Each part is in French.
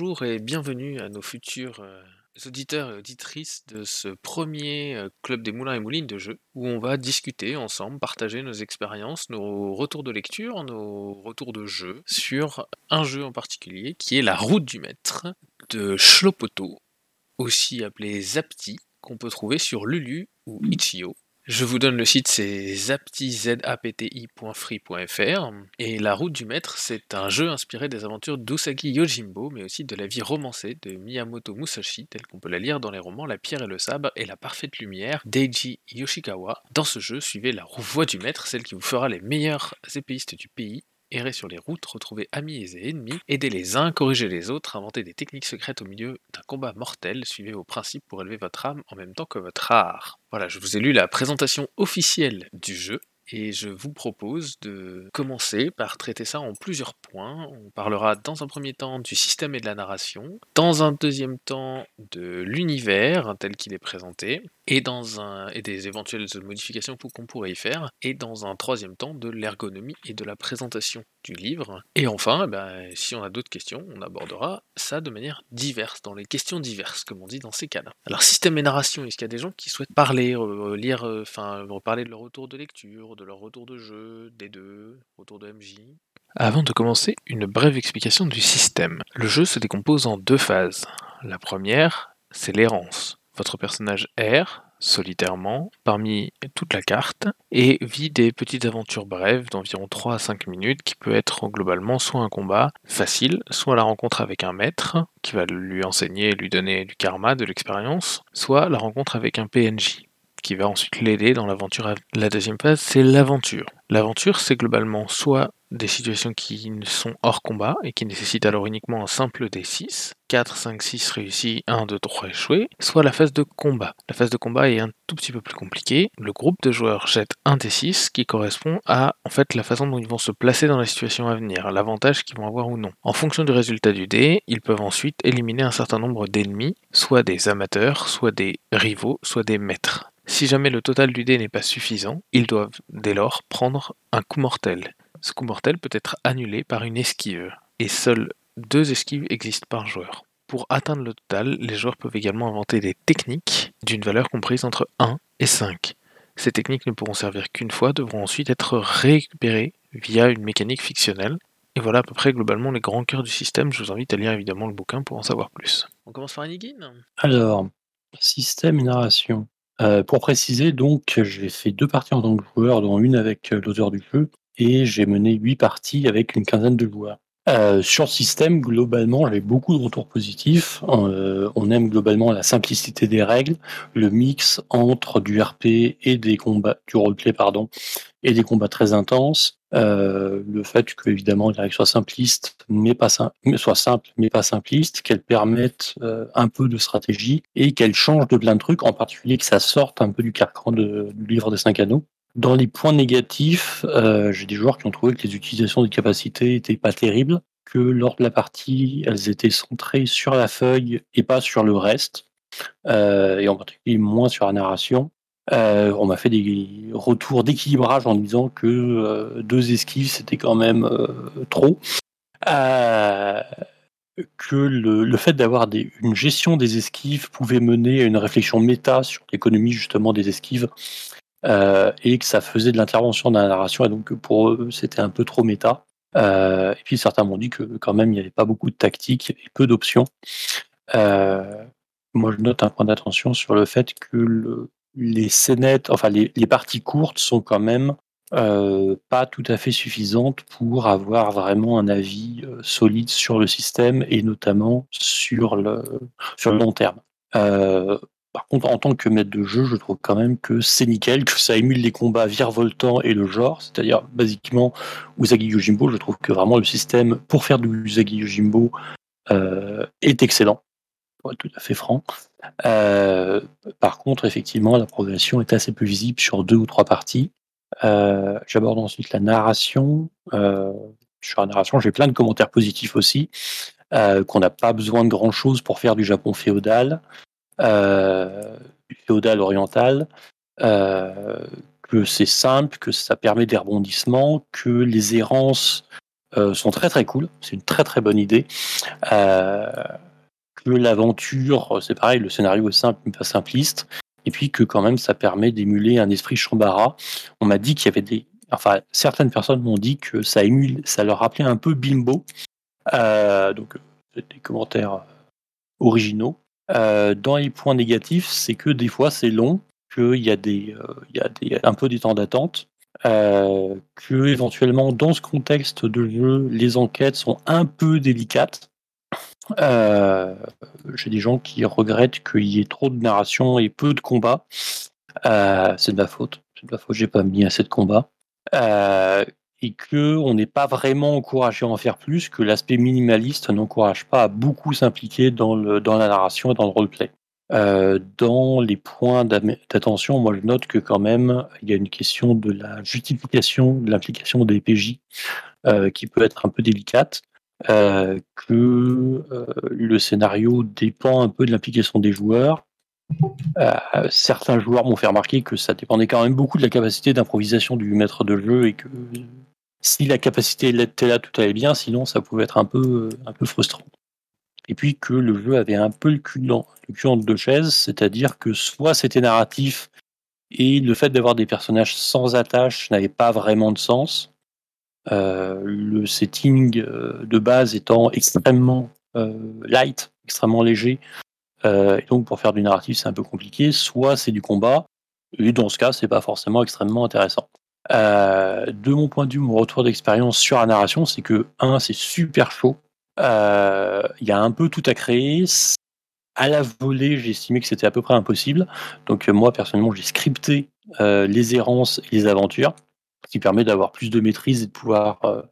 bonjour et bienvenue à nos futurs euh, auditeurs et auditrices de ce premier euh, Club des Moulins et Moulines de jeux, où on va discuter ensemble, partager nos expériences, nos retours de lecture, nos retours de jeu sur un jeu en particulier qui est La Route du Maître de Shlopoto, aussi appelé Zapti, qu'on peut trouver sur Lulu ou Itch.io. Je vous donne le site, c'est zapti.free.fr. Et La Route du Maître, c'est un jeu inspiré des aventures d'Usagi Yojimbo, mais aussi de la vie romancée de Miyamoto Musashi, telle qu'on peut la lire dans les romans La Pierre et le Sabre et La Parfaite Lumière d'Eiji Yoshikawa. Dans ce jeu, suivez la voie du maître, celle qui vous fera les meilleurs épéistes du pays, errer sur les routes, retrouver amis et ennemis, aider les uns, corriger les autres, inventer des techniques secrètes au milieu d'un combat mortel, suivez vos principes pour élever votre âme en même temps que votre art. Voilà, je vous ai lu la présentation officielle du jeu, et je vous propose de commencer par traiter ça en plusieurs points. On parlera dans un premier temps du système et de la narration, dans un deuxième temps de l'univers tel qu'il est présenté, et, des éventuelles modifications qu'on pourrait y faire, et dans un troisième temps de l'ergonomie et de la présentation du livre. Et enfin, eh ben, si on a d'autres questions, on abordera ça de manière diverse, dans les questions diverses, comme on dit dans ces cas-là. Alors, système et narration, est-ce qu'il y a des gens qui souhaitent parler, euh, lire, euh, enfin, de leur retour de lecture, de leur retour de jeu, des deux, retour de MJ Avant de commencer, une brève explication du système. Le jeu se décompose en deux phases. La première, c'est l'errance. Votre personnage erre, solitairement, parmi toute la carte, et vit des petites aventures brèves d'environ 3 à 5 minutes, qui peut être globalement soit un combat facile, soit la rencontre avec un maître, qui va lui enseigner lui donner du karma, de l'expérience, soit la rencontre avec un PNJ, qui va ensuite l'aider dans l'aventure. La deuxième phase, c'est l'aventure. L'aventure, c'est globalement soit des situations qui sont hors combat et qui nécessitent alors uniquement un simple D6, 4, 5, 6 réussis, 1, 2, 3 échoués, soit la phase de combat. La phase de combat est un tout petit peu plus compliquée. Le groupe de joueurs jette un D6 qui correspond à en fait la façon dont ils vont se placer dans la situation à venir, l'avantage qu'ils vont avoir ou non. En fonction du résultat du dé, ils peuvent ensuite éliminer un certain nombre d'ennemis, soit des amateurs, soit des rivaux, soit des maîtres. Si jamais le total du dé n'est pas suffisant, ils doivent dès lors prendre un coup mortel. Ce coup mortel peut être annulé par une esquive, et seules deux esquives existent par joueur. Pour atteindre le total, les joueurs peuvent également inventer des techniques d'une valeur comprise entre 1 et 5. Ces techniques ne pourront servir qu'une fois, devront ensuite être récupérées via une mécanique fictionnelle. Et voilà à peu près globalement les grands cœurs du système. Je vous invite à lire évidemment le bouquin pour en savoir plus. On commence par Enigine Alors, système et narration. Euh, pour préciser, donc, j'ai fait deux parties en tant que joueur, dont une avec euh, l'auteur du jeu, et j'ai mené huit parties avec une quinzaine de joueurs. Euh, sur le système, globalement, j'ai beaucoup de retours positifs. Euh, on aime globalement la simplicité des règles, le mix entre du RP et des combats, du roleplay, pardon, et des combats très intenses. Euh, le fait que évidemment les règles soient simplistes, mais pas sim soient simples, mais pas simplistes, qu'elles permettent un peu de stratégie et qu'elles changent de plein de trucs, en particulier que ça sorte un peu du carcan du livre des cinq anneaux. Dans les points négatifs, euh, j'ai des joueurs qui ont trouvé que les utilisations des capacités étaient pas terribles, que lors de la partie, elles étaient centrées sur la feuille et pas sur le reste, euh, et en particulier moins sur la narration. Euh, on m'a fait des retours d'équilibrage en disant que deux esquives c'était quand même trop. que le, le fait d'avoir une gestion des esquives pouvait mener à une réflexion méta sur l'économie justement des esquives euh, et que ça faisait de l'intervention dans la narration, et donc pour eux, c'était un peu trop méta. Euh, et puis certains m'ont dit que quand même, il n'y avait pas beaucoup de tactique et peu d'options. Euh, moi, je note un point d'attention sur le fait que le, les scénettes, enfin les, les, parties courtes sont quand même pas tout à fait suffisantes pour avoir vraiment un avis solide sur le système et notamment sur le, sur le long terme. Par contre, en tant que maître de jeu, je trouve quand même que c'est nickel, que ça émule les combats virevoltants et le genre. C'est-à-dire, basiquement, Usagi Yojimbo, je trouve que vraiment le système pour faire du Usagi Yojimbo euh, est excellent, pour tout à fait franc. Euh, par contre, effectivement, la progression est assez peu visible sur deux ou trois parties. Euh, J'aborde ensuite la narration. Euh, sur la narration, j'ai plein de commentaires positifs aussi. Qu'on n'a pas besoin de grand chose pour faire du Japon féodal féodal oriental, euh, que c'est simple, que ça permet des rebondissements, que les errances sont très très cool. C'est une très très bonne idée. que l'aventure, c'est pareil, le scénario est simple mais pas simpliste. Et puis que quand même ça permet d'émuler un esprit chambara. On m'a dit qu'il y avait des. Enfin, certaines personnes m'ont dit que ça émule, ça leur rappelait un peu Bimbo. donc, des commentaires originaux. Dans les points négatifs, c'est que des fois c'est long, qu'il y a des, un peu des temps d'attente, euh, que éventuellement dans ce contexte de jeu, les enquêtes sont un peu délicates. Euh, j'ai des gens qui regrettent qu'il y ait trop de narration et peu de combats. Euh, c'est de ma faute. C'est de ma faute. J'ai pas mis assez de combats. Et que on n'est pas vraiment encouragé à en faire plus, que l'aspect minimaliste n'encourage pas à beaucoup s'impliquer dans, dans la narration et dans le roleplay. Euh, dans les points d'attention, moi je note que quand même il y a une question de la justification, de l'implication des PJ euh, qui peut être un peu délicate, euh, que le scénario dépend un peu de l'implication des joueurs. certains joueurs m'ont fait remarquer que ça dépendait quand même beaucoup de la capacité d'improvisation du maître de jeu et que si la capacité était là, tout allait bien, sinon ça pouvait être un peu, un peu frustrant et puis que le jeu avait un peu le cul, dans, deux chaises, c'est-à-dire que soit c'était narratif et le fait d'avoir des personnages sans attache n'avait pas vraiment de sens. Euh, le setting euh, de base étant extrêmement euh, light, extrêmement léger, et donc pour faire du narratif c'est un peu compliqué. Soit c'est du combat, et dans ce cas c'est pas forcément extrêmement intéressant. De mon point de vue, mon retour d'expérience sur la narration, c'est que un, c'est super chaud euh, il y a un peu tout à créer. À la volée, j'ai estimé que c'était à peu près impossible. Donc euh, moi, personnellement, j'ai scripté euh, les errances et les aventures, ce qui permet d'avoir plus de maîtrise et de pouvoir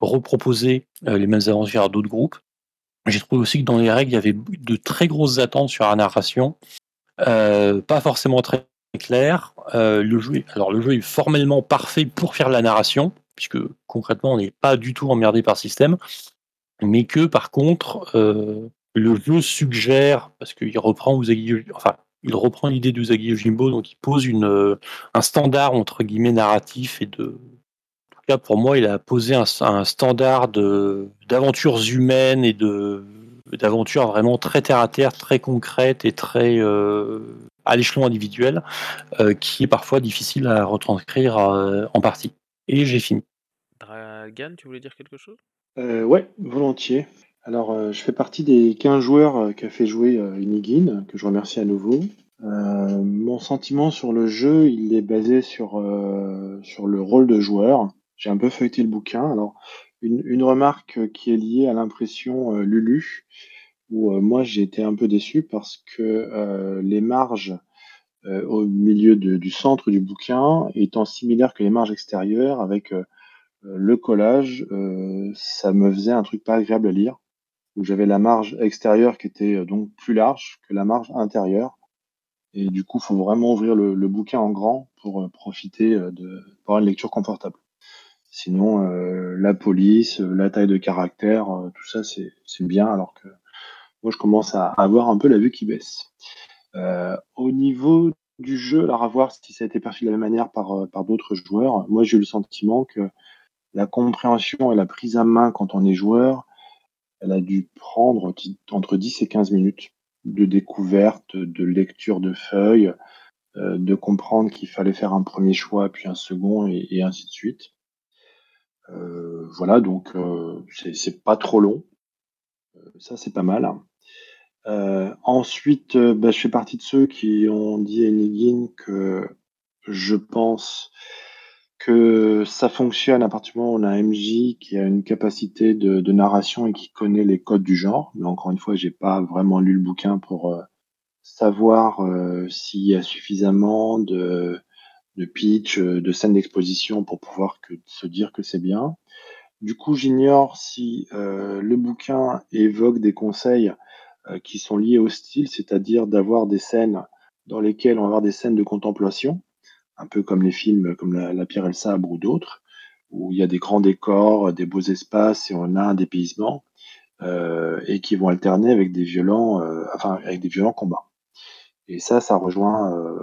reproposer les mêmes aventures à d'autres groupes. J'ai trouvé aussi que dans les règles, il y avait de très grosses attentes sur la narration, pas forcément très claires. Le jeu, alors le jeu est formellement parfait pour faire la narration, puisque concrètement, on n'est pas du tout emmerdé par système mais que par contre, euh, le jeu suggère, parce qu'il reprend l'idée d'Usagi Yojimbo, donc il pose euh, un standard entre guillemets narratif et de. En tout cas, pour moi, il a posé un, standard d'aventures humaines et de d'aventures vraiment très terre à terre, très concrètes et très euh, à l'échelon individuel, qui est parfois difficile à retranscrire en partie. Et j'ai fini. Dragan, tu voulais dire quelque chose? Euh, ouais, volontiers. Alors, euh, je fais partie des 15 joueurs euh, qu'a fait jouer euh, Unigine, que je remercie à nouveau. mon sentiment sur le jeu, il est basé sur, sur le rôle de joueur. J'ai un peu feuilleté le bouquin. Alors, une, une remarque qui est liée à l'impression Lulu, où moi j'ai été un peu déçu parce que les marges au milieu du centre du bouquin étant similaires que les marges extérieures, avec euh, le collage, euh, ça me faisait un truc pas agréable à lire, où j'avais la marge extérieure qui était euh, donc plus large que la marge intérieure. Et du coup, faut vraiment ouvrir le, bouquin en grand pour profiter de pour une lecture confortable. Sinon, la police, la taille de caractère, tout ça, c'est bien, alors que moi, je commence à avoir un peu la vue qui baisse. au niveau du jeu, alors à voir si ça a été perçu de la même manière par, par d'autres joueurs, moi, j'ai eu le sentiment que la compréhension et la prise à main quand on est joueur, elle a dû prendre entre 10 et 15 minutes de découverte, de lecture de feuilles, euh, de comprendre qu'il fallait faire un premier choix, puis un second, et, ainsi de suite. Euh, voilà, donc euh, c'est pas trop long. ça, c'est pas mal. Ensuite, bah, je fais partie de ceux qui ont dit à Enigine que je pense que ça fonctionne à partir du moment où on a un MJ qui a une capacité de, narration et qui connaît les codes du genre. Mais encore une fois, j'ai pas vraiment lu le bouquin pour euh, savoir euh, s'il y a suffisamment de, pitch, euh, de scènes d'exposition pour pouvoir se dire que c'est bien. Du coup, j'ignore si le bouquin évoque des conseils qui sont liés au style, c'est-à-dire d'avoir des scènes dans lesquelles on va avoir des scènes de contemplation un peu comme les films comme La, pierre et le sabre ou d'autres, où il y a des grands décors, des beaux espaces et on a un dépaysement, euh, et qui vont alterner avec des violents, euh, enfin avec des violents combats. Et ça, ça rejoint euh,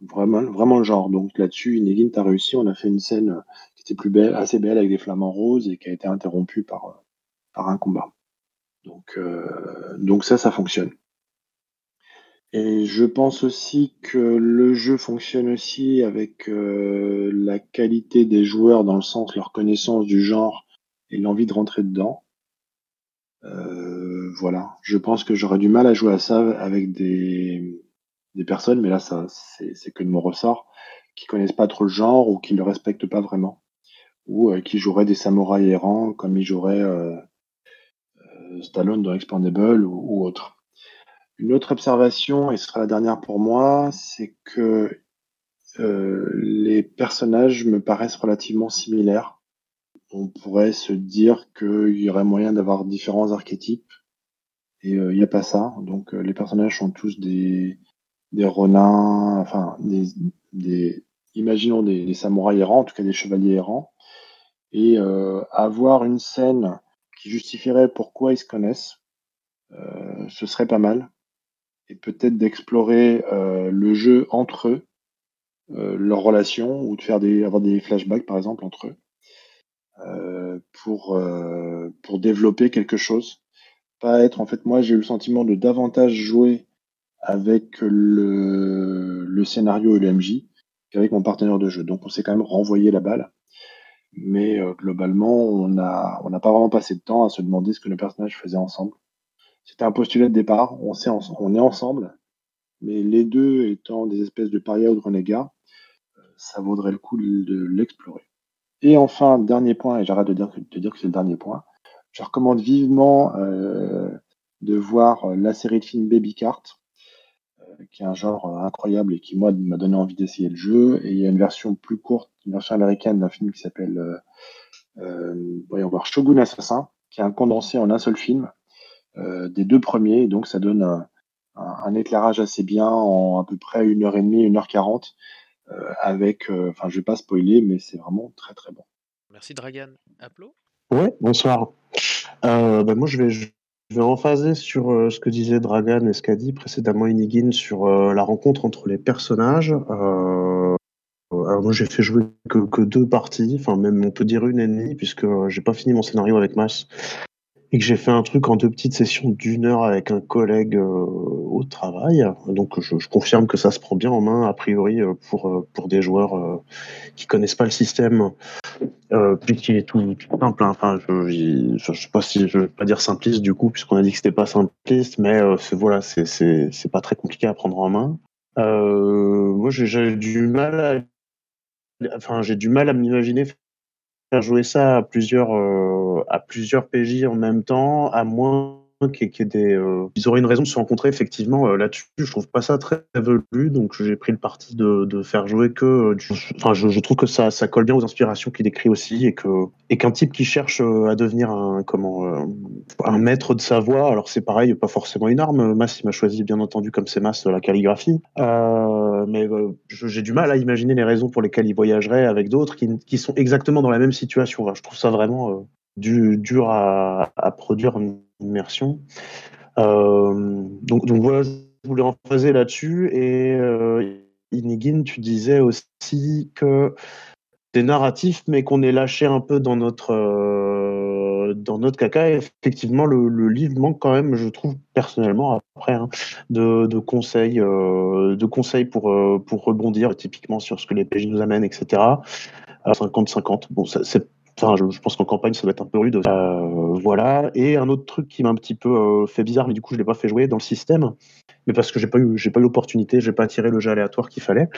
vraiment, vraiment le genre. Donc là-dessus, Inegin, t'as réussi. On a fait une scène qui était plus belle, assez belle avec des flamants roses et qui a été interrompue par, par un combat. Donc, donc ça, ça fonctionne. Et je pense aussi que le jeu fonctionne aussi avec la qualité des joueurs dans le sens leur connaissance du genre et l'envie de rentrer dedans. Euh, voilà, je pense que j'aurais du mal à jouer à ça avec des, des personnes, mais là ça c'est que de mon ressort, qui connaissent pas trop le genre ou qui le respectent pas vraiment, ou euh, qui joueraient des samouraïs errants comme ils joueraient euh, Stallone dans Expandable ou, autre. Une autre observation, et ce sera la dernière pour moi, c'est que les personnages me paraissent relativement similaires on pourrait se dire qu'il y aurait moyen d'avoir différents archétypes. Et il n'y a pas ça. Donc les personnages sont tous des, des enfin des, des imaginons des, samouraïs errants, en tout cas des chevaliers errants. Et avoir une scène qui justifierait pourquoi ils se connaissent, ce serait pas mal. Et peut-être d'explorer le jeu entre eux, leurs relations, ou de faire des, avoir des flashbacks par exemple entre eux. Euh, pour, euh, pour développer quelque chose. Pas être, en fait, moi j'ai eu le sentiment de davantage jouer avec le, le scénario et le MJ qu'avec mon partenaire de jeu. Donc on s'est quand même renvoyé la balle. Mais euh, globalement, on n'a on pas vraiment passé de temps à se demander ce que nos personnages faisaient ensemble. C'était un postulat de départ, on, sait on est ensemble, mais les deux étant des espèces de parias ou de renégats, ça vaudrait le coup de l'explorer. Et enfin, dernier point, et j'arrête de dire que, c'est le dernier point, je recommande vivement euh, de voir euh, la série de films Baby Cart, euh, qui est un genre incroyable et qui, moi, m'a donné envie d'essayer le jeu. Et il y a une version plus courte, une version américaine d'un film qui s'appelle, voyons voir, Shogun Assassin, qui est un condensé en un seul film des deux premiers. donc, ça donne un, un, éclairage assez bien en à peu près une heure et demie, une heure quarante euh, avec, euh, enfin, je vais pas spoiler, mais c'est vraiment très très bon. Merci Dragan. Aplo Ouais, bonsoir. Euh, bah, moi, je vais, je vais rephaser sur ce que disait Dragan et ce qu'a dit précédemment Inigine sur la rencontre entre les personnages. alors moi, j'ai fait jouer que, que, deux parties, enfin même on peut dire une et demie, puisque j'ai pas fini mon scénario avec Mas et que j'ai fait un truc en deux petites sessions d'une heure avec un collègue euh, au travail. Donc je, confirme que ça se prend bien en main a priori euh, pour euh, pour des joueurs euh, qui connaissent pas le système, euh, puis qui est tout, simple. Hein. Enfin, je, je, sais pas si je veux pas dire simpliste du coup puisqu'on a dit que c'était pas simpliste, mais c'est voilà, c'est c'est pas très compliqué à prendre en main. moi, j'ai du mal à, enfin j'ai du mal à m'imaginer faire jouer ça à plusieurs, euh, à plusieurs PJ en même temps, à moins qui, euh, ils auraient une raison de se rencontrer effectivement euh, là-dessus. Je trouve pas ça très velu, donc j'ai pris le parti de, faire jouer que. Du... Enfin, je, trouve que ça, colle bien aux inspirations qu'il décrit aussi et qu'un type qui cherche à devenir un comment un maître de sa voix. Alors c'est pareil, pas forcément une arme. Mas il m'a choisi bien entendu comme c'est Mas la calligraphie, euh, mais j'ai du mal à imaginer les raisons pour lesquelles il voyagerait avec d'autres qui, sont exactement dans la même situation. Je trouve ça vraiment du, dur à produire immersion. Euh, donc, donc voilà, je voulais en phaser là-dessus. Et euh, Inigine, tu disais aussi que c'est narratif, mais qu'on est lâché un peu dans notre euh, dans notre caca. Effectivement, le, livre manque quand même, je trouve personnellement après, hein, de, de, conseils, de conseils pour pour rebondir typiquement sur ce que les PJ nous amènent, etc. 50-50. Bon, c'est Enfin, je, pense qu'en campagne, ça doit être un peu rude. Euh, voilà. Et un autre truc qui m'a un petit peu euh, fait bizarre, mais du coup, je l'ai pas fait jouer dans le système, mais parce que j'ai pas eu, j'ai pas eu l'opportunité, j'ai pas tiré le jeu aléatoire qu'il fallait.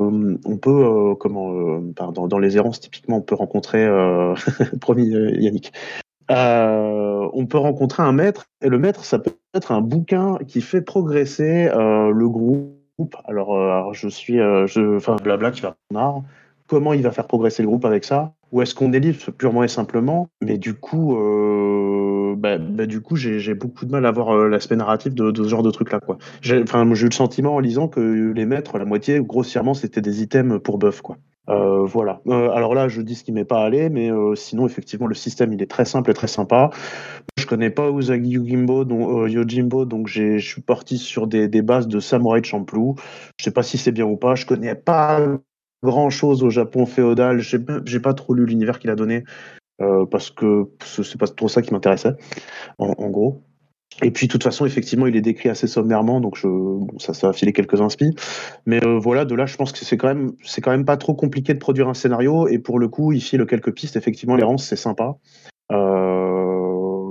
Euh, on peut, comment, pardon, dans les errances, typiquement, on peut rencontrer, promis Yannick, on peut rencontrer un maître, et le maître, ça peut être un bouquin qui fait progresser le groupe. Alors, je suis, enfin, blabla qui va en comment il va faire progresser le groupe avec ça Ou est-ce qu'on délivre purement et simplement Mais du coup, euh, bah, bah, du coup, j'ai beaucoup de mal à voir euh, l'aspect narratif de, ce genre de truc-là. Quoi. J'ai, eu le sentiment en lisant que les maîtres, la moitié, grossièrement, c'était des items pour buff. Quoi. Euh, voilà. Alors là, je dis ce qui m'est pas allé, mais sinon, effectivement, le système, il est très simple et très sympa. Je connais pas Usagi Yojimbo, donc, Yojimbo, donc je suis parti sur des, des, bases de Samurai Champloo. Je sais pas si c'est bien ou pas. Je connais pas grand chose au Japon féodal. J'ai pas trop lu l'univers qu'il a donné euh, parce que c'est pas trop ça qui m'intéressait, en, gros. Et puis, de toute façon, effectivement, il est décrit assez sommairement, donc je, ça, ça va filer quelques inspi. Mais euh, voilà, de là, je pense que c'est quand même, c'est quand même pas trop compliqué de produire un scénario. Et pour le coup, il file quelques pistes. Effectivement, l'errance, c'est sympa. Euh,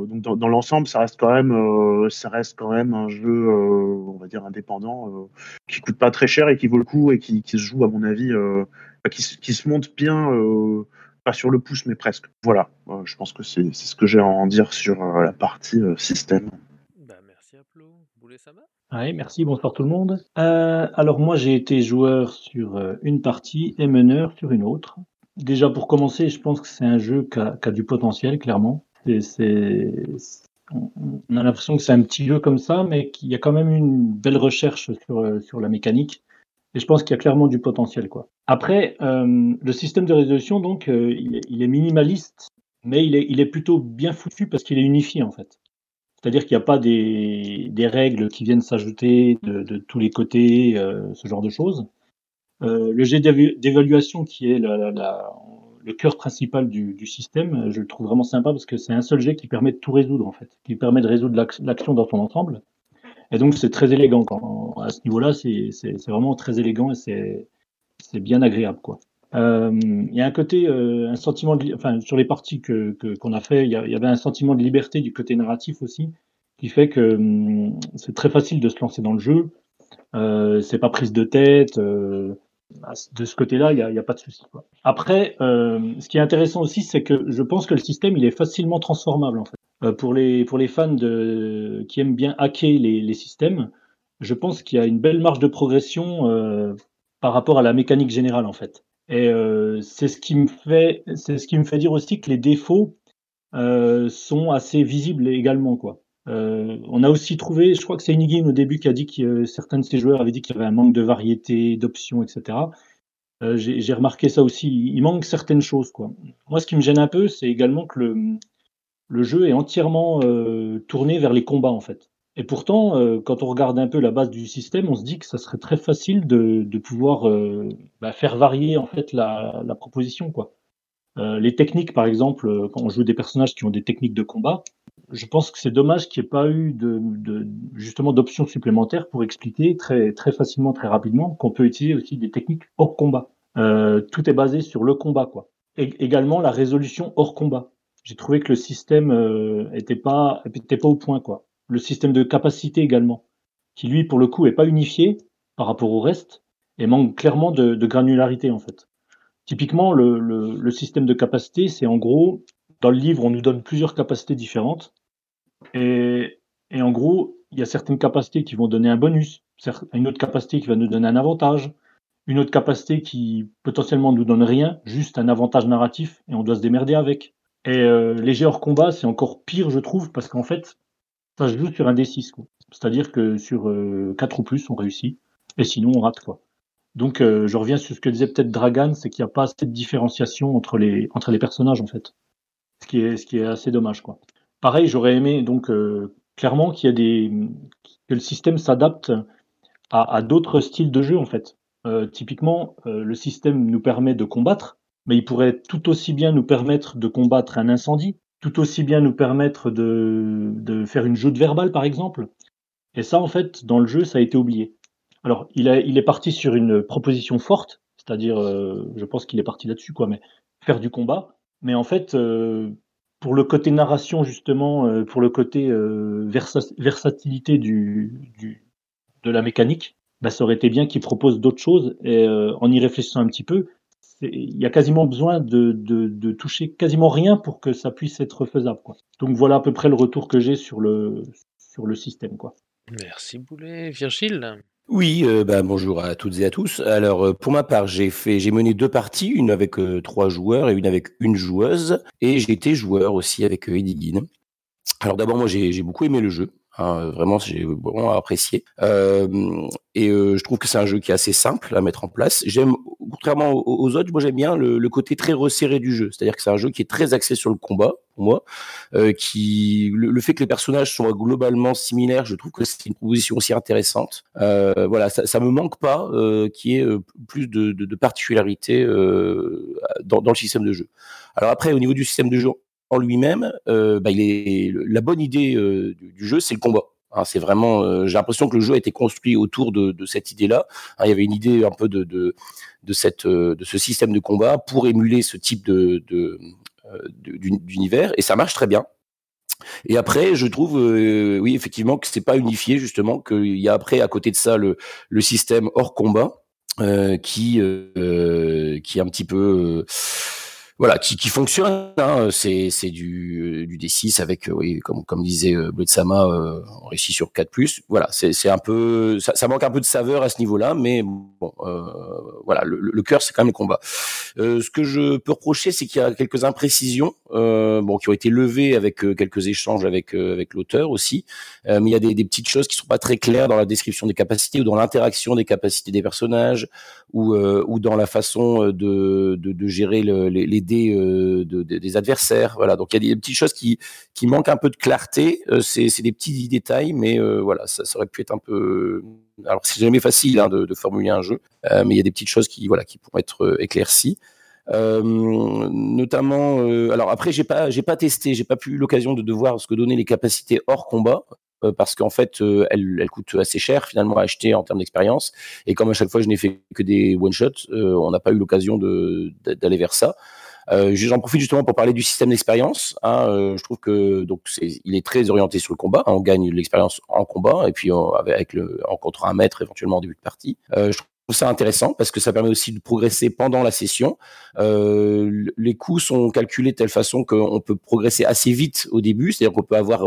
donc dans, dans l'ensemble, ça reste quand même, euh, ça reste quand même un jeu, euh, on va dire indépendant, euh, qui coûte pas très cher et qui vaut le coup et qui, qui se joue, à mon avis, euh, qui, se- qui se monte bien. euh, pas sur le pouce, mais presque. Voilà, Euh, je pense que c'est c'est ce que j'ai à en dire sur euh, la partie euh, système. Bah, merci à Plo. Boulet Sama Ouais, merci, bonsoir tout le monde. Euh, alors moi j'ai été joueur sur euh, une partie et meneur sur une autre. Déjà pour commencer, je pense que c'est un jeu qui a, qui a du potentiel, clairement. On a l'impression que c'est un petit jeu comme ça, mais qu'il y a quand même une belle recherche sur, euh, sur la mécanique. Et je pense qu'il y a clairement du potentiel. quoi. Après, euh, le système de résolution, donc, euh, il, est, minimaliste, mais il est, il est plutôt bien foutu parce qu'il est unifié en fait. C'est-à-dire qu'il n'y a pas des, des règles qui viennent s'ajouter de, de tous les côtés, ce genre de choses. Le jet d'évalu- d'évaluation, qui est la- la- le cœur principal du, du système, je le trouve vraiment sympa parce que c'est un seul jet qui permet de tout résoudre, en fait, qui permet de résoudre l'ac- l'action dans son ensemble. Et donc, c'est très élégant. Quand, à ce niveau-là, c'est vraiment très élégant et c'est bien agréable, quoi. Euh, Il y a un côté, euh, un sentiment de, enfin, sur les parties que qu'on a fait, il y, avait un sentiment de liberté du côté narratif aussi, qui fait que hum, c'est très facile de se lancer dans le jeu. Euh, c'est pas prise de tête. euh, de ce côté-là, il n'y a, pas de souci. Après, euh, ce qui est intéressant aussi, c'est que je pense que le système, il est facilement transformable en fait. Euh, pour les pour les fans de qui aiment bien hacker les, les systèmes, je pense qu'il y a une belle marge de progression euh, par rapport à la mécanique générale en fait. Et c'est ce qui me fait ce qui me fait dire aussi que les défauts sont assez visibles également quoi. Euh, on a aussi trouvé, je crois que c'est Inigine au début qui a dit que euh, certains de ses joueurs avaient dit qu'il y avait un manque de variété, d'options, etc. Euh, J'ai remarqué ça aussi. Il manque certaines choses, quoi. Moi, ce qui me gêne un peu, c'est également que le, le jeu est entièrement tourné vers les combats, en fait. Et pourtant, quand on regarde un peu la base du système, on se dit que ça serait très facile de, de pouvoir bah, faire varier en fait la, la proposition, quoi. Les techniques, par exemple, quand on joue des personnages qui ont des techniques de combat, je pense que c'est dommage qu'il n'y ait pas eu de, de justement d'options supplémentaires pour expliquer très très facilement, très rapidement qu'on peut utiliser aussi des techniques hors combat. Euh, tout est basé sur le combat, quoi. Également la résolution hors combat. J'ai trouvé que le système euh, était pas était pas au point, quoi. Le système de capacité également, qui lui pour le coup est pas unifié par rapport au reste et manque clairement de, de granularité en fait. Typiquement, le, le, le système de capacité, c'est en gros, dans le livre, on nous donne plusieurs capacités différentes. Et, en gros, il y a certaines capacités qui vont donner un bonus, une autre capacité qui va nous donner un avantage, une autre capacité qui potentiellement nous donne rien, juste un avantage narratif, et on doit se démerder avec. Et euh, jets hors combat, c'est encore pire, je trouve, parce qu'en fait, ça se joue sur un D6. quoi. C'est-à-dire que sur euh, 4 ou plus, on réussit, et sinon, on rate. quoi. Donc, euh, je reviens sur ce que disait peut-être Dragan, c'est qu'il n'y a pas assez de différenciation entre les, entre les personnages, en fait. Ce qui est, ce qui est assez dommage, quoi. Pareil, j'aurais aimé, donc, euh, clairement, qu'il y ait des, que le système s'adapte à, d'autres styles de jeu, en fait. Euh, typiquement, euh, le système nous permet de combattre, mais il pourrait tout aussi bien nous permettre de combattre un incendie, tout aussi bien nous permettre de, de faire une joute verbale, par exemple. Et ça, en fait, dans le jeu, ça a été oublié. Alors, il, a, il est parti sur une proposition forte, c'est-à-dire, je pense qu'il est parti là-dessus, quoi, mais faire du combat. Mais en fait, pour le côté narration, justement, euh, pour le côté euh, versa- versatilité du, de la mécanique, bah, ça aurait été bien qu'il propose d'autres choses. Et euh, en y réfléchissant un petit peu, il y a quasiment besoin de, toucher quasiment rien pour que ça puisse être faisable. Donc voilà à peu près le retour que j'ai sur le, sur le système. Quoi. Merci Boulet. Virgile? Oui, euh, bah, bonjour à toutes et à tous. Alors, euh, pour ma part, j'ai fait, j'ai mené deux parties, une avec euh, trois joueurs et une avec une joueuse, et j'ai été joueur aussi avec euh, Edigine. Alors d'abord, moi, j'ai beaucoup aimé le jeu. Hein, vraiment, j'ai vraiment apprécié. Euh, et euh, je trouve que c'est un jeu qui est assez simple à mettre en place. J'aime, contrairement aux, autres, moi j'aime bien le, côté très resserré du jeu. C'est-à-dire que c'est un jeu qui est très axé sur le combat, pour moi. Euh, qui, le, fait que les personnages soient globalement similaires, je trouve que c'est une proposition aussi intéressante. Euh, voilà, ça, ça me manque pas euh, qu'il y ait plus de, particularités dans le système de jeu. Alors après, au niveau du système de jeu en lui-même, euh, bah, il est la bonne idée euh, du, jeu, c'est le combat. Hein, c'est vraiment, euh, j'ai l'impression que le jeu a été construit autour de, cette idée-là. Hein, il y avait une idée un peu de, ce système de combat pour émuler ce type d'univers, et ça marche très bien. Et après, je trouve, oui, effectivement, que c'est pas unifié, justement, qu'il y a après, à côté de ça, le, système hors combat, qui est un petit peu voilà, qui, qui fonctionne. Hein, c'est du, du D6 avec, euh, oui, comme comme disait euh, Bletsama, euh, on réussit sur 4 Voilà, c'est un peu, ça, ça, manque un peu de saveur à ce niveau-là, mais bon, euh, voilà, le, le cœur c'est quand même le combat. Euh, ce que je peux reprocher, c'est qu'il y a quelques imprécisions, euh, bon, qui ont été levées avec quelques échanges avec avec l'auteur aussi, mais il y a des, des petites choses qui sont pas très claires dans la description des capacités ou dans l'interaction des capacités des personnages ou ou dans la façon de de, de gérer le, les, les euh, des adversaires. Voilà, donc il y a des petites choses qui, qui manquent un peu de clarté. Euh, c'est des petits détails, mais euh, voilà, ça, aurait pu être un peu. Alors c'est jamais facile hein, de, formuler un jeu, mais il y a des petites choses qui voilà qui pourraient être éclaircies. notamment, alors après j'ai pas j'ai pas testé, j'ai pas pu l'occasion de, voir ce que donnaient les capacités hors combat. Parce qu'en fait, euh, elle, elle, coûte assez cher finalement à acheter en termes d'expérience. Et comme à chaque fois, je n'ai fait que des one shots, on n'a pas eu l'occasion d'aller vers ça. Euh, J'en profite justement pour parler du système d'expérience. Hein, euh, je trouve que donc c'est, il est très orienté sur le combat. Hein, on gagne l'expérience en combat et puis avec le en contre un maître éventuellement en début de partie. Euh, je trouve ça intéressant parce que ça permet aussi de progresser pendant la session. Euh, les coûts sont calculés de telle façon qu'on peut progresser assez vite au début, c'est-à-dire qu'on peut avoir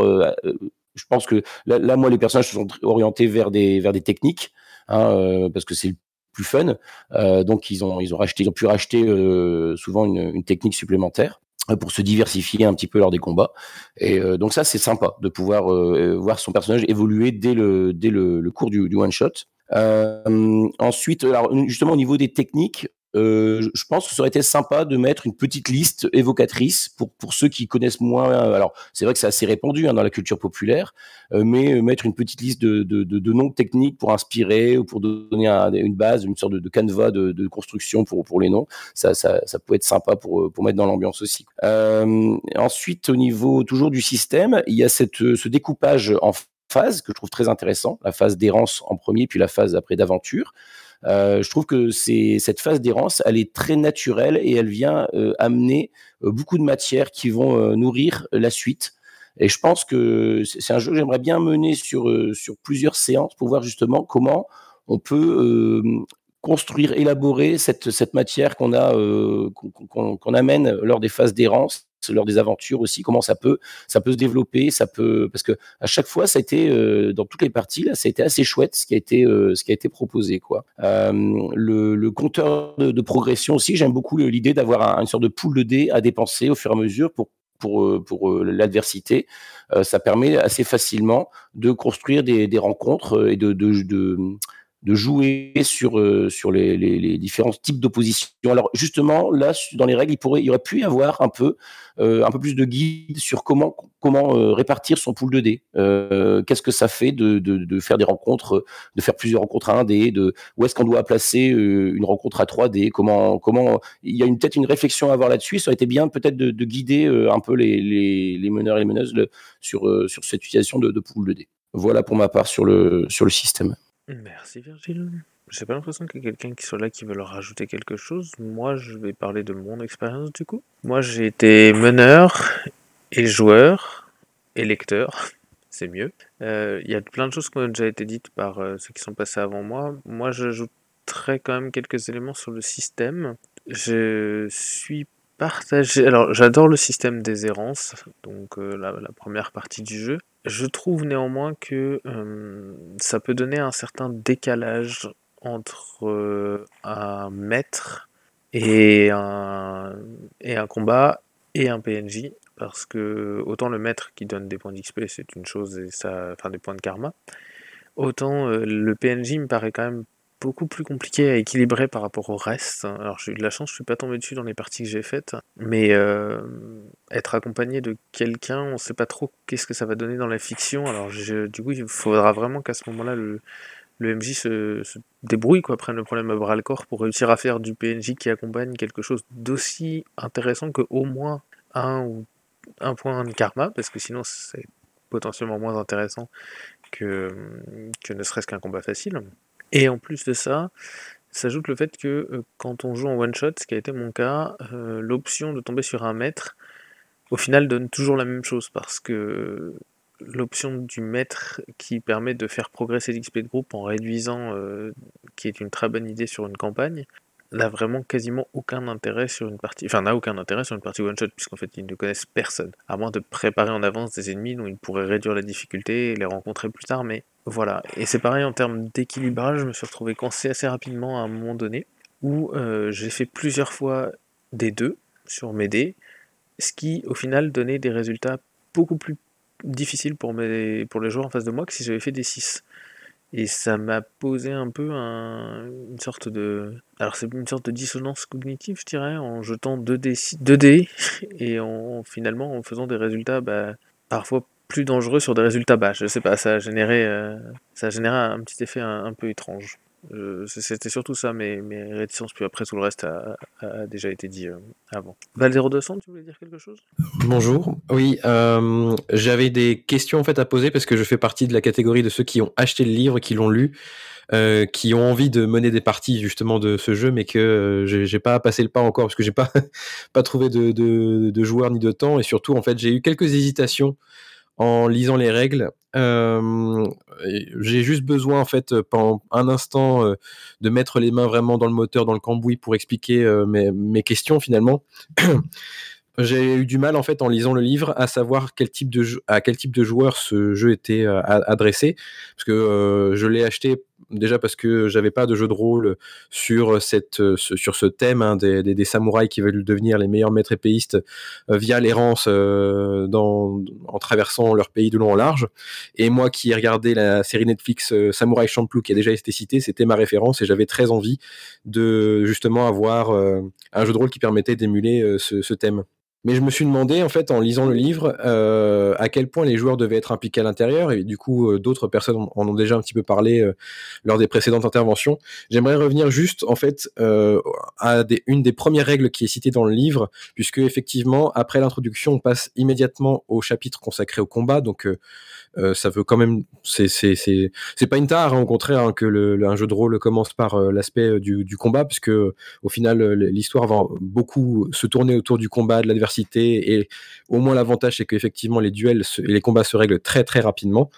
je pense que là, moi, les personnages sont orientés vers des vers des techniques, hein, euh, parce que c'est le plus fun. Euh, donc ils ont ils ont racheté, ils ont pu racheter euh, souvent une, technique supplémentaire pour se diversifier un petit peu lors des combats. Et donc ça, c'est sympa de pouvoir voir son personnage évoluer dès le dès le, cours du, du one shot. ensuite, justement au niveau des techniques, euh, je pense que ça aurait été sympa de mettre une petite liste évocatrice pour, pour ceux qui connaissent moins. Alors, c'est vrai que c'est assez répandu hein, dans la culture populaire, euh, mais mettre une petite liste de, de, noms techniques pour inspirer ou pour donner une base, une sorte de, canevas de, construction pour, pour les noms, ça, ça, ça peut être sympa pour, pour mettre dans l'ambiance aussi. Euh, ensuite, au niveau toujours du système, il y a cette, ce découpage en phase que je trouve très intéressant, la phase d'errance en premier, puis la phase après d'aventure. Euh, je trouve que cette phase d'errance, elle est très naturelle et elle vient euh, amener euh, beaucoup de matières qui vont nourrir la suite. Et je pense que c'est un jeu que j'aimerais bien mener sur plusieurs séances pour voir justement comment on peut construire, élaborer cette, cette matière qu'on a, qu'on amène lors des phases d'errance lors des aventures aussi, comment ça peut, ça peut se développer, ça peut, parce que à chaque fois, ça a été euh, dans toutes les parties là, ça a été assez chouette ce qui a été, euh, ce qui a été proposé quoi. Euh, le, le, compteur de, de progression aussi, j'aime beaucoup l'idée d'avoir une sorte de pool de dés à dépenser au fur et à mesure pour pour, pour l'adversité, ça permet assez facilement de construire des, des rencontres et de, de, de, de jouer sur euh, les, différents types d'opposition. Alors justement là dans les règles il pourrait il aurait pu y avoir un peu euh, un plus de guide sur comment euh, répartir son pool de dés. Qu'est-ce que ça fait de, faire des rencontres, de faire plusieurs rencontres à 1 dé, de où est-ce qu'on doit placer une rencontre à 3 dés, comment il y a peut-être une réflexion à avoir là-dessus. Ça aurait été bien peut-être de, de, guider un peu les, meneurs et les meneuses sur cette utilisation de, pool de dés. Voilà pour ma part sur le système. Merci Virgile. J'ai pas l'impression qu'il y ait quelqu'un qui soit là qui veut leur rajouter quelque chose. Moi, je vais parler de mon expérience du coup. Moi, j'ai été meneur et joueur et lecteur. C'est mieux. Euh, il y a plein de choses qui ont déjà été dites par euh, ceux qui sont passés avant moi. Moi, j'ajouterais quand même quelques éléments sur le système. Je suis partagé. Alors, j'adore le système des errances, donc euh, la, la, première partie du jeu. Je trouve néanmoins que ça peut donner un certain décalage entre un maître et un, combat et un PNJ parce que autant le maître qui donne des points d'XP, c'est une chose, et ça, enfin des points de karma, autant le PNJ me paraît quand même beaucoup plus compliqué à équilibrer par rapport au reste. Alors j'ai eu de la chance, je suis pas tombé dessus dans les parties que j'ai faites, mais euh, être accompagné de quelqu'un, on sait pas trop qu'est-ce que ça va donner dans la fiction. Alors du coup, il faudra vraiment qu'à ce moment-là, le, le MJ se, débrouille, quoi, prenne le problème à bras le corps pour réussir à faire du PNJ qui accompagne quelque chose d'aussi intéressant que au moins un ou un point de karma, parce que sinon c'est potentiellement moins intéressant que, que ne serait-ce qu'un combat facile. Et en plus de ça, s'ajoute le fait que euh, quand on joue en one shot, ce qui a été mon cas, euh, l'option de tomber sur un maître, au final donne toujours la même chose parce que l'option du maître qui permet de faire progresser l'XP de groupe en réduisant, euh, qui est une très bonne idée sur une campagne, n'a vraiment quasiment aucun intérêt sur une partie, enfin n'a aucun intérêt sur une partie one shot puisqu'en fait ils ne connaissent personne, à moins de préparer en avance des ennemis dont ils pourraient réduire la difficulté et les rencontrer plus tard, mais voilà. Et c'est pareil en termes d'équilibrage, je me suis retrouvé coincé assez rapidement à un moment donné où euh, j'ai fait plusieurs fois des deux sur mes dés, ce qui au final donnait des résultats beaucoup plus difficiles pour, mes, pour les joueurs en face de moi que si j'avais fait des 6. Et ça m'a posé un peu une sorte de. Alors, c'est une sorte de dissonance cognitive, je dirais, en jetant 2D, 2D et en, finalement en faisant des résultats bah, parfois plus dangereux sur des résultats bas. Je sais pas, ça a généré, euh, ça a généré un petit effet un peu étrange. C'était surtout ça mes, mes, réticences, puis après tout le reste a, déjà été dit euh, avant. Val 0200, tu voulais dire quelque chose? Bonjour, oui, euh, j'avais des questions en fait à poser parce que je fais partie de la catégorie de ceux qui ont acheté le livre, qui l'ont lu, euh, qui ont envie de mener des parties justement de ce jeu, mais que j'ai pas passé le pas encore parce que j'ai pas, pas trouvé de, de, de joueurs ni de temps, et surtout en fait j'ai eu quelques hésitations en lisant les règles. Euh, j'ai juste besoin, en fait, pendant un instant, euh, de mettre les mains vraiment dans le moteur, dans le cambouis pour expliquer euh, mes, mes, questions finalement. j'ai eu du mal en fait en lisant le livre à savoir quel type de à quel type de joueur ce jeu était adressé parce que je l'ai acheté déjà parce que j'avais pas de jeu de rôle sur sur ce thème hein, des, samouraïs qui veulent devenir les meilleurs maîtres épéistes euh, via l'errance euh, en traversant leur pays de long en large. Et moi qui ai regardé la série Netflix euh, Samouraï Champloo qui a déjà été citée c'était ma référence et j'avais très envie de justement avoir un jeu de rôle qui permettait d'émuler ce thème mais je me suis demandé, en fait, en lisant le livre, euh, à quel point les joueurs devaient être impliqués à l'intérieur. Et du coup, euh, d'autres personnes en ont déjà un petit peu parlé euh, lors des précédentes interventions. J'aimerais revenir juste, en fait, à une des premières règles qui est citée dans le livre, puisque effectivement, après l'introduction, on passe immédiatement au chapitre consacré au combat. Donc, ça veut quand même, c'est pas une tare, hein, au contraire, hein, que un jeu de rôle commence par l'aspect du, du combat, puisque au final l'histoire va beaucoup se tourner autour du combat, de et au moins l'avantage c'est qu'effectivement les duels et les combats se règlent très très rapidement.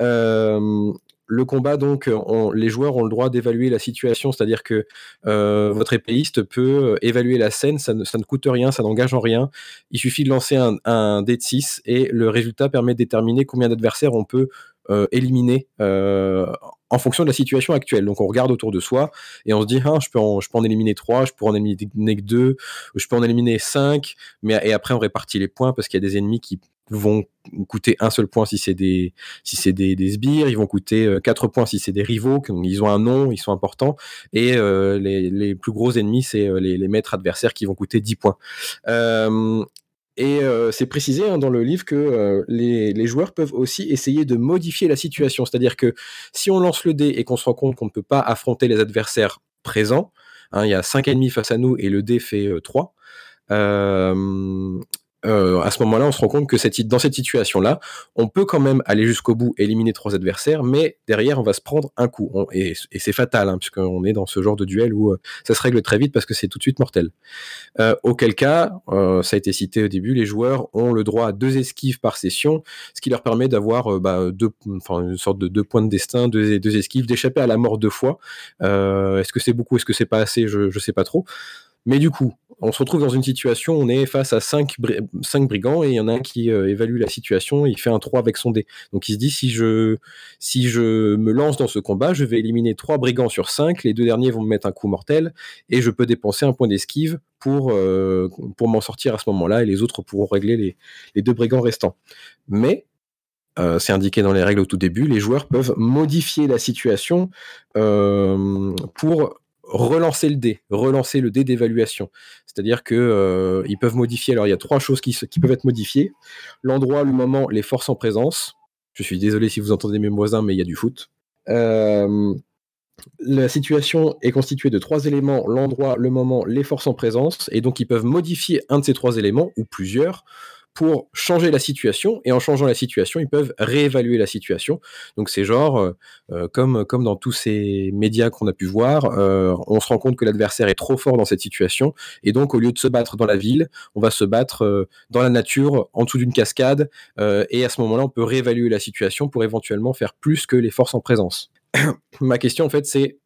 Euh, le combat, donc, les joueurs ont le droit d'évaluer la situation, c'est-à-dire que euh, votre épéiste peut évaluer la scène, ça ne, coûte rien, ça n'engage en rien. Il suffit de lancer un, un dé de 6 et le résultat permet de déterminer combien d'adversaires on peut euh, éliminer en fonction de la situation actuelle. Donc on regarde autour de soi et on se dit, ah, je, peux en, je peux en éliminer 3, je peux en éliminer que 2, je peux en éliminer 5, mais, et après on répartit les points parce qu'il y a des ennemis qui vont coûter un seul point si c'est des si c'est des, sbires, ils vont coûter euh, quatre points si c'est des rivaux, ils ont un nom, ils sont importants, et euh, les, les, plus gros ennemis c'est euh, les, les, maîtres adversaires qui vont coûter 10 points. Euh, et euh, c'est précisé hein, dans le livre que euh, les, joueurs peuvent aussi essayer de modifier la situation, c'est-à-dire que si on lance le dé et qu'on se rend compte qu'on ne peut pas affronter les adversaires présents, hein, il y a 5 ennemis face à nous et le dé fait 3, euh, euh, à ce moment-là, on se rend compte que dans cette situation-là, on peut quand même aller jusqu'au bout, éliminer trois adversaires, mais derrière, on va se prendre un coup. Et, c'est fatal, hein, puisqu'on est dans ce genre de duel où euh, ça se règle très vite parce que c'est tout de suite mortel. Euh, auquel cas, ça a été cité au début, les joueurs ont le droit à deux esquives par session, ce qui leur permet d'avoir bah, une sorte de deux points de destin, deux, deux esquives, d'échapper à la mort deux fois. Est-ce que c'est beaucoup, est-ce que c'est pas assez, je ne sais pas trop. Mais du coup, on se retrouve dans une situation, on est face à 5 brigands et il y en a un qui euh, évalue la situation, il fait un 3 avec son dé. Donc il se dit si je, si je me lance dans ce combat, je vais éliminer 3 brigands sur 5, les deux derniers vont me mettre un coup mortel et je peux dépenser un point d'esquive pour, euh, pour m'en sortir à ce moment-là et les autres pourront régler les, les deux brigands restants. Mais euh, c'est indiqué dans les règles au tout début, les joueurs peuvent modifier la situation pour relancer le dé, relancer le dé d'évaluation. C'est-à-dire que euh, ils peuvent modifier. Alors il y a trois choses qui, peuvent être modifiées l'endroit, le moment, les forces en présence. Je suis désolé si vous entendez mes voisins, mais il y a du foot. Euh, la situation est constituée de trois éléments l'endroit, le moment, les forces en présence, et donc ils peuvent modifier un de ces trois éléments ou plusieurs pour changer la situation, et en changeant la situation, ils peuvent réévaluer la situation. Donc c'est genre, euh, euh, comme, comme dans tous ces médias qu'on a pu voir, euh, on se rend compte que l'adversaire est trop fort dans cette situation, et donc au lieu de se battre dans la ville, on va se battre dans la nature, en dessous d'une cascade, et à ce moment-là, on peut réévaluer la situation pour éventuellement faire plus que les forces en présence. Ma question, en fait, c'est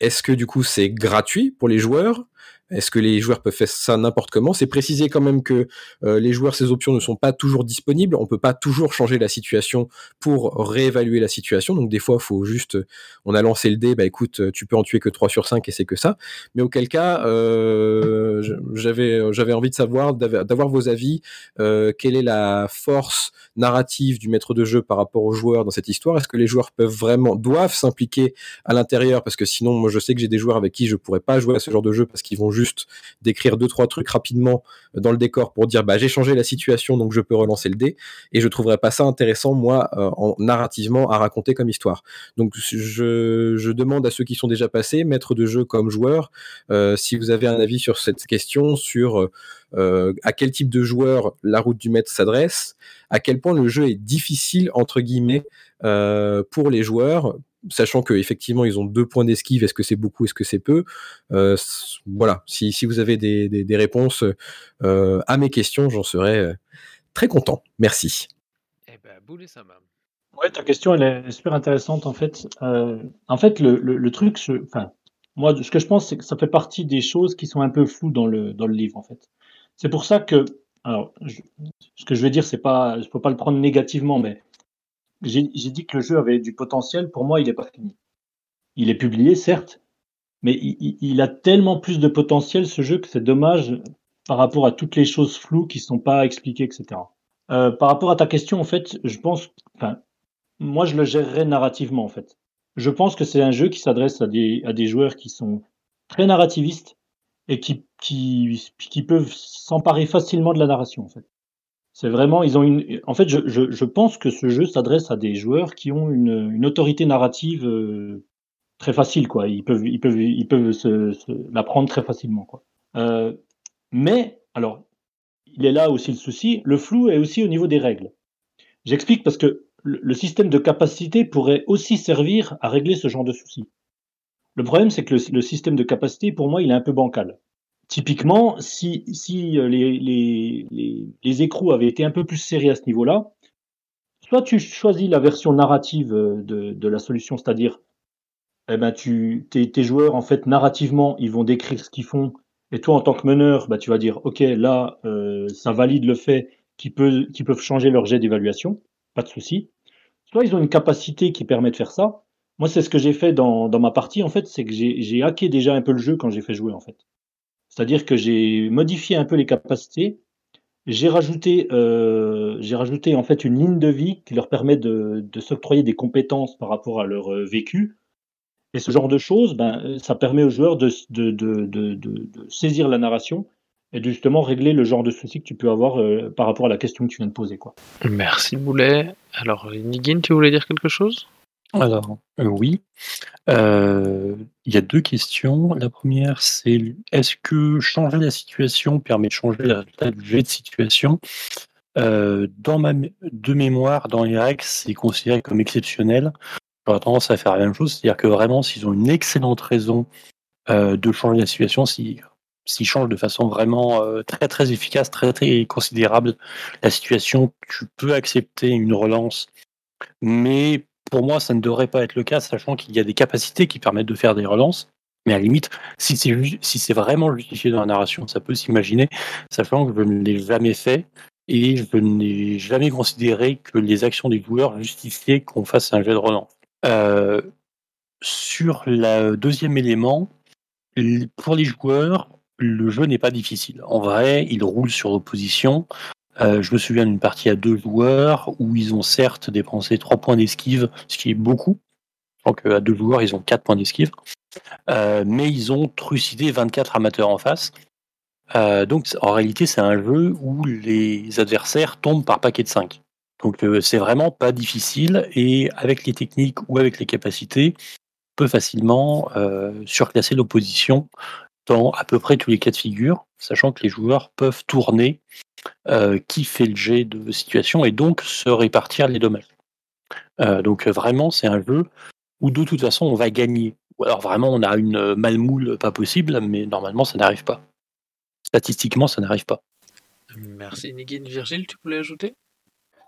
est-ce que du coup c'est gratuit pour les joueurs est-ce que les joueurs peuvent faire ça n'importe comment? C'est préciser quand même que euh, les joueurs, ces options ne sont pas toujours disponibles. On peut pas toujours changer la situation pour réévaluer la situation. Donc des fois, faut juste, on a lancé le dé, bah écoute, tu peux en tuer que 3 sur 5 et c'est que ça. Mais auquel cas, euh, j'avais j'avais envie de savoir, d'avoir vos avis. Euh, quelle est la force narrative du maître de jeu par rapport aux joueurs dans cette histoire? Est-ce que les joueurs peuvent vraiment, doivent s'impliquer à l'intérieur? Parce que sinon, moi, je sais que j'ai des joueurs avec qui je pourrais pas jouer à ce genre de jeu parce qu'ils vont juste d'écrire deux trois trucs rapidement dans le décor pour dire bah j'ai changé la situation donc je peux relancer le dé et je trouverais pas ça intéressant moi euh, en narrativement à raconter comme histoire. Donc je, demande à ceux qui sont déjà passés, maîtres de jeu comme joueurs, euh, si vous avez un avis sur cette question sur euh, à quel type de joueur la route du maître s'adresse, à quel point le jeu est difficile entre guillemets pour les joueurs sachant qu'effectivement ils ont deux points d'esquive, est-ce que c'est beaucoup, est-ce que c'est peu euh, Voilà, si, vous avez des, réponses euh, à mes questions, j'en serais euh, très content. Merci. Eh ben, boulez ça Ouais, ta question elle est super intéressante en fait. en fait, le, truc, enfin, moi, ce que je pense, c'est que ça fait partie des choses qui sont un peu floues dans le, dans le livre en fait. C'est pour ça que, alors, ce que je vais dire, c'est pas, je peux pas le prendre négativement, mais j'ai dit que le jeu avait du potentiel. Pour moi, il n'est pas fini. Il est publié, certes, mais il, a tellement plus de potentiel, ce jeu, que c'est dommage par rapport à toutes les choses floues qui ne sont pas expliquées, etc. Euh, par rapport à ta question, en fait, je pense, enfin, moi, je le gérerais narrativement, en fait. Je pense que c'est un jeu qui s'adresse à des, à des joueurs qui sont très narrativistes et qui, qui, qui peuvent s'emparer facilement de la narration, en fait. C'est vraiment, ils ont une. En fait, je, je, pense que ce jeu s'adresse à des joueurs qui ont une, une autorité narrative euh, très facile, quoi. Ils peuvent, ils peuvent, ils peuvent se, l'apprendre très facilement, quoi. Euh, mais, alors, il est là aussi le souci. Le flou est aussi au niveau des règles. J'explique parce que le, système de capacité pourrait aussi servir à régler ce genre de soucis. Le problème, c'est que le système de capacité, pour moi, il est un peu bancal. Typiquement, si, si euh, les, les, les, les, écrous avaient été un peu plus serrés à ce niveau-là, soit tu choisis la version narrative euh, de, de la solution, c'est-à-dire eh ben tu, tes, tes, joueurs, en fait, narrativement, ils vont décrire ce qu'ils font, et toi, en tant que meneur, bah, tu vas dire, OK, là, euh, ça valide le fait qu'ils peuvent, peuvent changer leur jet d'évaluation, pas de souci. Soit ils ont une capacité qui permet de faire ça. Moi, c'est ce que j'ai fait dans, dans ma partie, en fait, c'est que j'ai hacké déjà un peu le jeu quand j'ai fait jouer, en fait. C'est-à-dire que j'ai modifié un peu les capacités. J'ai rajouté, euh, j'ai rajouté en fait une ligne de vie qui leur permet de, de s'octroyer des compétences par rapport à leur euh, vécu. Et ce genre de choses, ben, ça permet aux joueurs de, saisir la narration et de justement régler le genre de soucis que tu peux avoir euh, par rapport à la question que tu viens de poser. Quoi. Merci Boulet. Alors, Nigin, tu voulais dire quelque chose? Alors, euh, oui. Euh, il y a deux questions. La première, c'est est-ce que changer la situation permet de changer du jet de situation? Euh, dans ma de mémoire, dans les règles, c'est considéré comme exceptionnel. J'aurais tendance à faire la même chose, c'est-à-dire que vraiment, s'ils ont une excellente raison, de changer la situation, s'ils changent de façon vraiment, très, très efficace, très, très considérable la situation, tu peux accepter une relance, mais pour moi, ça ne devrait pas être le cas, sachant qu'il y a des capacités qui permettent de faire des relances. Mais à la limite, si c'est si vraiment justifié dans la narration, ça peut s'imaginer, sachant que je ne l'ai jamais fait et je n'ai jamais considéré que les actions des joueurs justifiaient qu'on fasse un jet de relance. Euh, sur le deuxième élément, pour les joueurs, le jeu n'est pas difficile. En vrai, il roule sur l'opposition. Euh, je me souviens d'une partie à deux joueurs où ils ont certes dépensé trois points d'esquive, ce qui est beaucoup. Donc à deux joueurs, ils ont quatre points d'esquive. Euh, mais ils ont trucidé 24 amateurs en face. Euh, donc en réalité, c'est un jeu où les adversaires tombent par paquet de 5. Donc c'est vraiment pas difficile et avec les techniques ou avec les capacités, on peut facilement surclasser l'opposition dans à peu près tous les cas de figure, sachant que les joueurs peuvent tourner qui fait le jet de situation et donc se répartir les dommages. donc vraiment, c'est un jeu où de toute façon on va gagner. Ou alors vraiment on a une malmoule pas possible, mais normalement ça n'arrive pas. Statistiquement, ça n'arrive pas. Merci Nigin. Virgile, tu voulais ajouter?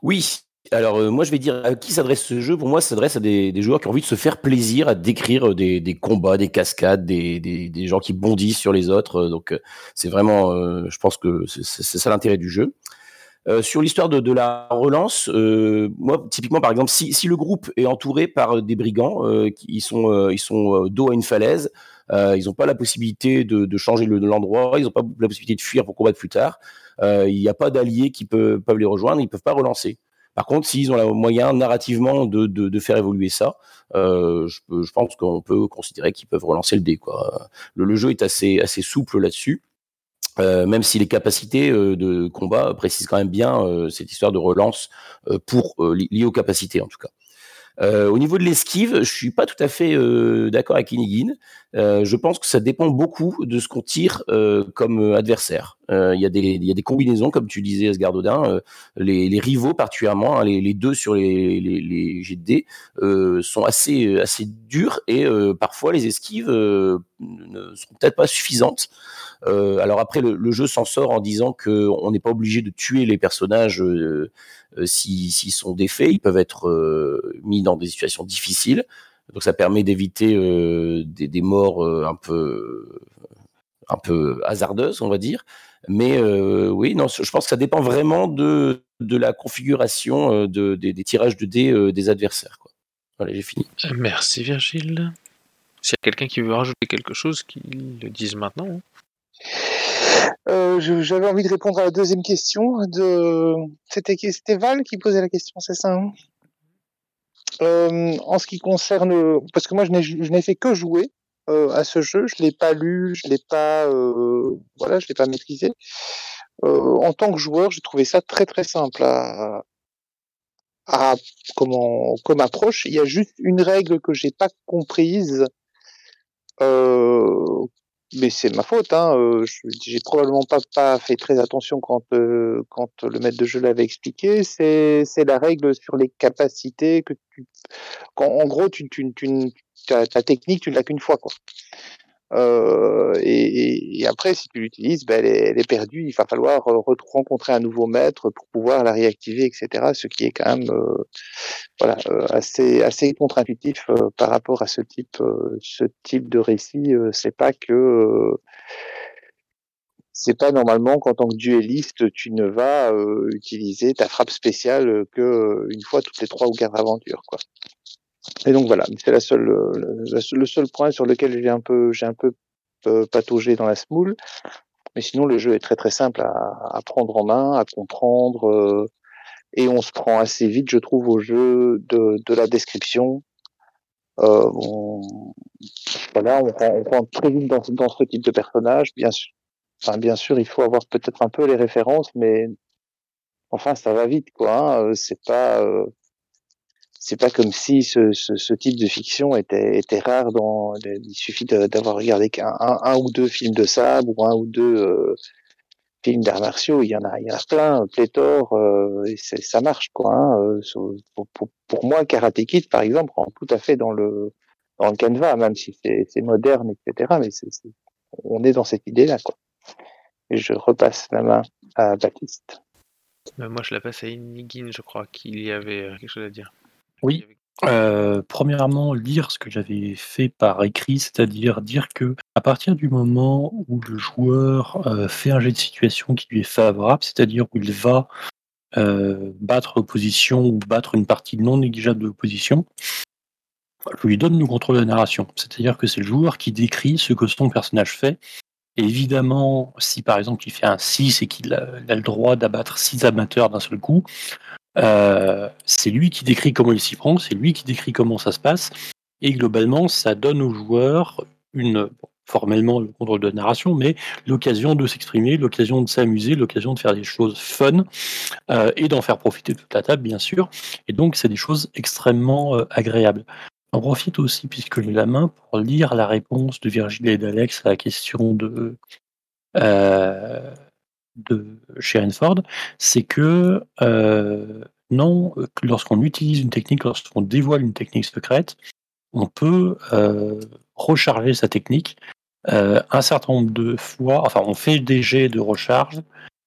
Oui. Alors euh, moi je vais dire à qui s'adresse ce jeu? Pour moi, ça s'adresse à des, joueurs qui ont envie de se faire plaisir, à décrire des, combats, des cascades, des, gens qui bondissent sur les autres. Donc euh, c'est vraiment, euh, je pense que c'est ça l'intérêt du jeu. sur l'histoire de, la relance, moi typiquement par exemple, si, le groupe est entouré par des brigands, qui sont, ils sont dos à une falaise, euh, ils n'ont pas la possibilité de, de changer l'endroit, ils n'ont pas la possibilité de fuir pour combattre plus tard. Euh, il n'y a pas d'alliés qui peuvent, les rejoindre, ils ne peuvent pas relancer. Par contre, s'ils ont le moyen narrativement de, faire évoluer ça, euh, je, pense qu'on peut considérer qu'ils peuvent relancer le dé. Le, jeu est assez, souple là-dessus. Euh, même si les capacités euh, de combat précisent quand même bien cette histoire de relance pour liée aux capacités en tout cas. Euh, au niveau de l'esquive, je suis pas tout à fait euh, d'accord avec Inigine. Euh, je pense que ça dépend beaucoup de ce qu'on tire comme adversaire. Il y, a des combinaisons, comme tu disais, Asgardodin. Les, les, rivaux, particulièrement, hein, les, deux sur les, les, les dés, sont assez, assez durs et parfois les esquives ne sont peut-être pas suffisantes. alors après, le, jeu s'en sort en disant qu'on n'est pas obligé de tuer les personnages euh, s'ils sont défaits, ils peuvent être euh, mis dans des situations difficiles. Donc ça permet d'éviter euh, des, morts un peu un peu hasardeuses, on va dire. Mais oui, non, je pense que ça dépend vraiment de, de la configuration de, des, tirages de dés des adversaires. Voilà, j'ai fini. Merci Virgile. S'il y a quelqu'un qui veut rajouter quelque chose, qu'il le dise maintenant. Hein. Euh, j'avais envie de répondre à la deuxième question. C'était Val qui posait la question, c'est ça hein? Euh, En ce qui concerne, parce que moi je n'ai fait que jouer euh, à ce jeu, je l'ai pas lu, je l'ai pas, voilà, l'ai pas maîtrisé. en tant que joueur, j'ai trouvé ça très très simple à, à comment comme approche. Il y a juste une règle que j'ai pas comprise. Euh, mais c'est ma faute. Hein. Euh, j'ai probablement pas, pas fait très attention quand, euh, quand le maître de jeu l'avait expliqué. C'est la règle sur les capacités que tu. Quand, en gros, tu, tu, tu, ta, ta technique, tu ne l'as qu'une fois. Quoi. Euh, et, et, après, si tu l'utilises, ben, elle, est, elle, est, perdue. Il va falloir euh, rencontrer un nouveau maître pour pouvoir la réactiver, etc. Ce qui est quand même euh, voilà, euh, assez, assez contre-intuitif euh, par rapport à ce type, ce type de récit. c'est pas que c'est pas normalement qu'en tant que dueliste, tu ne vas utiliser ta frappe spéciale que une fois toutes les trois ou quatre aventures, quoi. Et donc voilà, c'est la seule, le, seul point sur lequel j'ai un peu, j'ai un peu euh, pataugé dans la smoule. Mais sinon, le jeu est très très simple à, à prendre en main, à comprendre, euh, et on se prend assez vite, je trouve, au jeu de, de la description. Euh, on, voilà, on, on rentre très vite dans, dans, ce type de personnage. Bien sûr, enfin, bien sûr, il faut avoir peut-être un peu les références, mais enfin, ça va vite, quoi. Hein. C'est pas, euh, c'est pas comme si ce, ce, type de fiction était, était rare il suffit d'avoir regardé qu'un un, ou deux films de sabre ou un ou deux euh, films d'arts martiaux. Il y en a il y en a plein pléthore euh, et ça marche quoi hein, euh, pour, moi Karate Kid par exemple rentre tout à fait dans le dans le canevas même si c'est moderne etc mais on est dans cette idée là quoi. Et je repasse la main à Baptiste. Moi je la passe à Inigine je crois qu'il y avait quelque chose à dire oui. Euh, premièrement, lire ce que j'avais fait par écrit, c'est-à-dire dire que à partir du moment où le joueur euh, fait un jet de situation qui lui est favorable, c'est-à-dire où il va euh, battre l'opposition ou battre une partie non négligeable de l'opposition, je lui donne le contrôle de la narration. C'est-à-dire que c'est le joueur qui décrit ce que son personnage fait. Et évidemment, si par exemple il fait un 6 et qu'il a, a le droit d'abattre 6 amateurs d'un seul coup, euh, c'est lui qui décrit comment il s'y prend, c'est lui qui décrit comment ça se passe, et globalement, ça donne aux joueurs une, formellement le contrôle de narration, mais l'occasion de s'exprimer, l'occasion de s'amuser, l'occasion de faire des choses fun, euh, et d'en faire profiter toute la table, bien sûr. Et donc, c'est des choses extrêmement euh, agréables. J'en profite aussi, puisque j'ai la main, pour lire la réponse de Virgile et d'Alex à la question de, de Sharon Ford, c'est que euh, non, lorsqu'on utilise une technique, lorsqu'on dévoile une technique secrète, on peut euh, recharger sa technique euh, un certain nombre de fois, enfin on fait des jets de recharge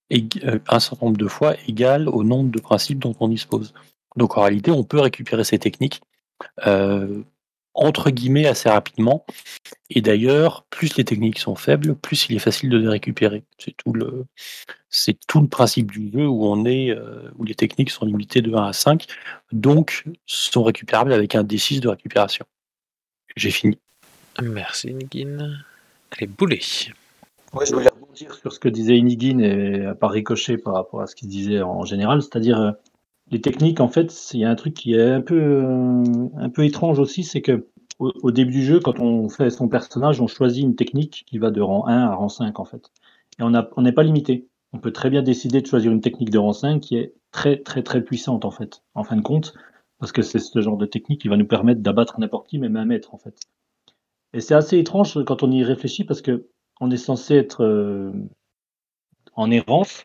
et un certain nombre de fois égal au nombre de principes dont on dispose. Donc en réalité, on peut récupérer ces techniques entre guillemets assez rapidement. Et d'ailleurs, plus les techniques sont faibles, plus il est facile de les récupérer. C'est tout le, c'est tout le principe du jeu où on est, euh, où les techniques sont limitées de 1 à 5, donc sont récupérables avec un D6 de récupération. J'ai fini. Merci Nigin. Allez, boulet. Ouais, je voulais rebondir sur ce que disait Inigine et à part ricochet par rapport à ce qu'il disait en général, c'est-à-dire euh, les techniques, en fait, il y a un truc qui est un peu, euh, un peu étrange aussi, c'est que au, début du jeu, quand on fait son personnage, on choisit une technique qui va de rang 1 à rang 5, en fait. Et on n'est pas limité. On peut très bien décider de choisir une technique de rang 5 qui est très, très, très puissante, en fait, en fin de compte, parce que c'est ce genre de technique qui va nous permettre d'abattre n'importe qui, même un maître, en fait. Et c'est assez étrange quand on y réfléchit, parce que on est censé être euh, en errance,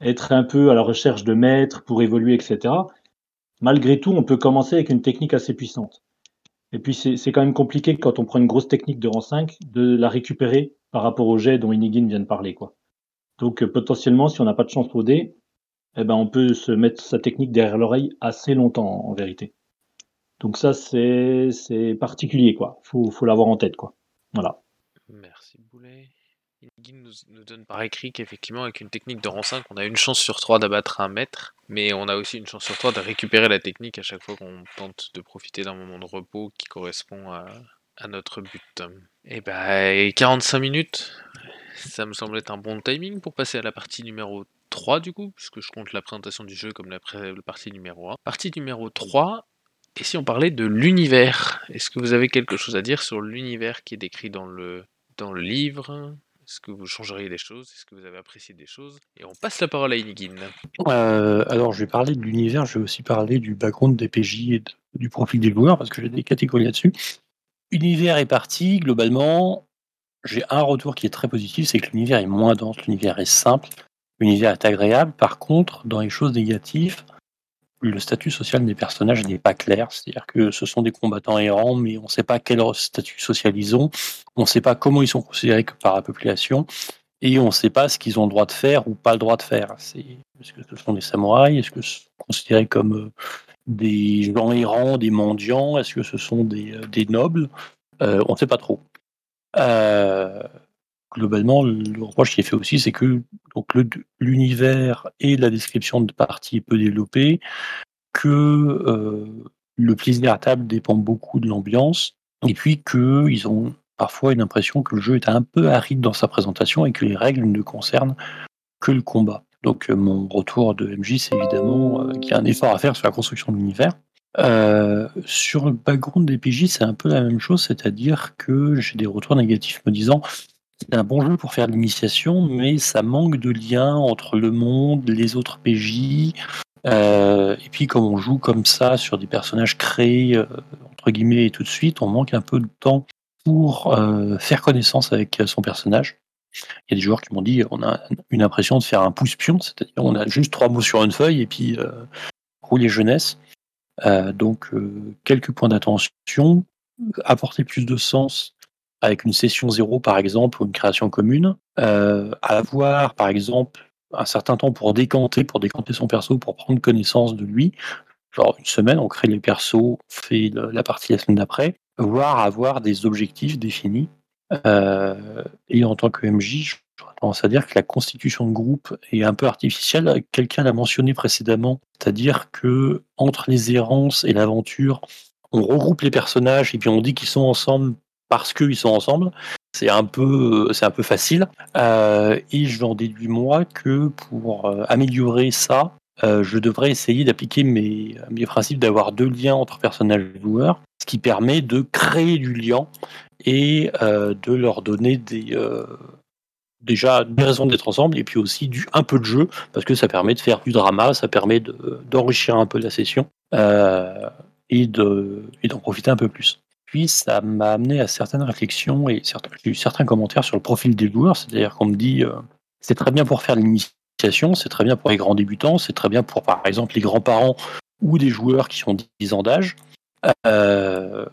être un peu à la recherche de maîtres pour évoluer, etc. Malgré tout, on peut commencer avec une technique assez puissante. Et puis, c'est quand même compliqué quand on prend une grosse technique de rang 5 de la récupérer par rapport au jet dont Inigine vient de parler. Quoi. Donc, euh, potentiellement, si on n'a pas de chance au dé, eh ben, on peut se mettre sa technique derrière l'oreille assez longtemps, en vérité. Donc ça, c'est c'est particulier, quoi. Faut, faut l'avoir en tête, quoi. Voilà. Merci Boulet. Inigin nous, donne par écrit qu'effectivement, avec une technique de rang 5, on a une chance sur 3 d'abattre un maître, mais on a aussi une chance sur 3 de récupérer la technique à chaque fois qu'on tente de profiter d'un moment de repos qui correspond à, notre but. Et bah, et 45 minutes, ça me semble être un bon timing pour passer à la partie numéro 3 du coup, puisque je compte la présentation du jeu comme la partie numéro 1. Partie numéro 3, et si on parlait de l'univers Est-ce que vous avez quelque chose à dire sur l'univers qui est décrit dans le, dans le livre? Est-ce que vous changeriez des choses? Est-ce que vous avez apprécié des choses? Et on passe la parole à Inigin. Euh, alors, je vais parler de l'univers, je vais aussi parler du background des PJ et du profil des joueurs, parce que j'ai des catégories là-dessus. Univers est parti, globalement, j'ai un retour qui est très positif, c'est que l'univers est moins dense, l'univers est simple, l'univers est agréable. Par contre, dans les choses négatives, le statut social des personnages n'est pas clair, c'est-à-dire que ce sont des combattants errants, mais on ne sait pas quel statut social ils ont, on ne sait pas comment ils sont considérés par la population, et on ne sait pas ce qu'ils ont le droit de faire ou pas le droit de faire. Est-ce que ce sont des samouraïs? Est-ce que ce sont considérés comme euh, des gens errants, des mendiants? Est-ce que ce sont des, euh, nobles? Euh, On ne sait pas trop. Euh, globalement, le reproche qui est fait aussi, c'est que donc l'univers et la description de partie est peu développée, que euh, le plaisir à table dépend beaucoup de l'ambiance, et puis qu'ils ont parfois une impression que le jeu est un peu aride dans sa présentation et que les règles ne concernent que le combat. Donc euh, mon retour de MJ, c'est évidemment euh, qu'il y a un effort à faire sur la construction de l'univers. Sur le background des PJ, c'est un peu la même chose, c'est-à-dire que j'ai des retours négatifs me disant c'est un bon jeu pour faire l'initiation, mais ça manque de lien entre le monde, les autres PJ, euh, et puis comme on joue comme ça sur des personnages créés euh, entre guillemets et tout de suite, on manque un peu de temps pour euh, faire connaissance avec son personnage. Il y a des joueurs qui m'ont dit on a une impression de faire un pouce-pion, c'est-à-dire on a juste trois mots sur une feuille et puis euh, rouler jeunesse. Euh, donc euh, quelques points d'attention, apporter plus de sens avec une session zéro par exemple ou une création commune, euh, avoir par exemple un certain temps pour décanter, pour décanter son perso, pour prendre connaissance de lui, genre une semaine, on crée les persos, on fait la partie la semaine d'après, voire avoir des objectifs définis. Euh, et en tant que MJ, j'aurais tendance à dire que la constitution de groupe est un peu artificielle. Quelqu'un l'a mentionné précédemment, c'est-à-dire que entre les errances et l'aventure, on regroupe les personnages et puis on dit qu'ils sont ensemble parce qu'ils sont ensemble. C'est un peu, c'est un peu facile. Euh, et je en déduis moi que pour euh, améliorer ça, euh, je devrais essayer d'appliquer mes, principes d'avoir deux liens entre personnages et joueurs, ce qui permet de créer du lien et euh, de leur donner des déjà des raisons d'être ensemble et puis aussi un peu de jeu parce que ça permet de faire du drama, ça permet de- d'enrichir un peu la session et d'en profiter un peu plus. Puis ça m'a amené à certaines réflexions et certains, j'ai eu certains commentaires sur le profil des joueurs, c'est-à-dire qu'on me dit euh, c'est très bien pour faire l'initiation, c'est très bien pour les grands débutants, c'est très bien pour par exemple les grands-parents ou des joueurs qui ont 10 ans d'âge. Euh,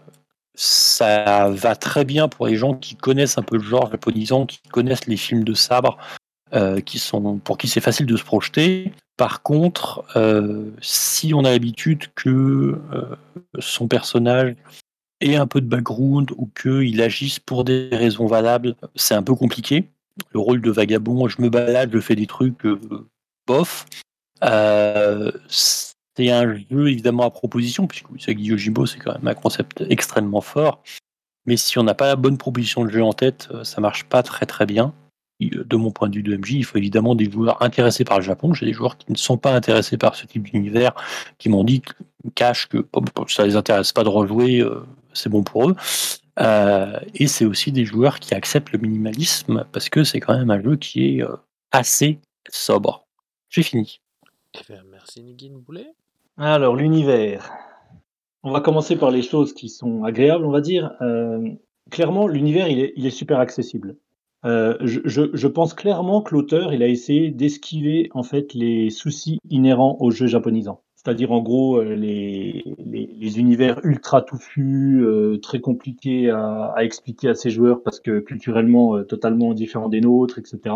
ça va très bien pour les gens qui connaissent un peu le genre japonisant, qui connaissent les films de sabre, euh, qui sont pour qui c'est facile de se projeter. Par contre, si on a l'habitude que son personnage un peu de background ou qu'il agisse pour des raisons valables, c'est un peu compliqué. Le rôle de vagabond, je me balade, je fais des trucs euh, bof. Euh, c'est un jeu évidemment à proposition, puisque Usagi Yojimbo c'est quand même un concept extrêmement fort. Mais si on n'a pas la bonne proposition de jeu en tête, euh, ça marche pas très très bien. De mon point de vue de MJ, il faut évidemment des joueurs intéressés par le Japon. J'ai des joueurs qui ne sont pas intéressés par ce type d'univers, qui m'ont dit, cache que ça les intéresse pas de rejouer, c'est bon pour eux. Euh, et c'est aussi des joueurs qui acceptent le minimalisme parce que c'est quand même un jeu qui est euh, assez sobre. J'ai fini. Eh bien, merci Nigin Boulet. Alors, l'univers. On va commencer par les choses qui sont agréables, on va dire. Euh, clairement, l'univers, il est, il est super accessible. Euh, je, je- je pense clairement que l'auteur, il a essayé d'esquiver en fait les soucis inhérents au jeu japonisant. C'est-à-dire en gros euh, les, les, les univers ultra touffus, euh, très compliqués à, à expliquer à ses joueurs parce que culturellement euh, totalement différents des nôtres, etc.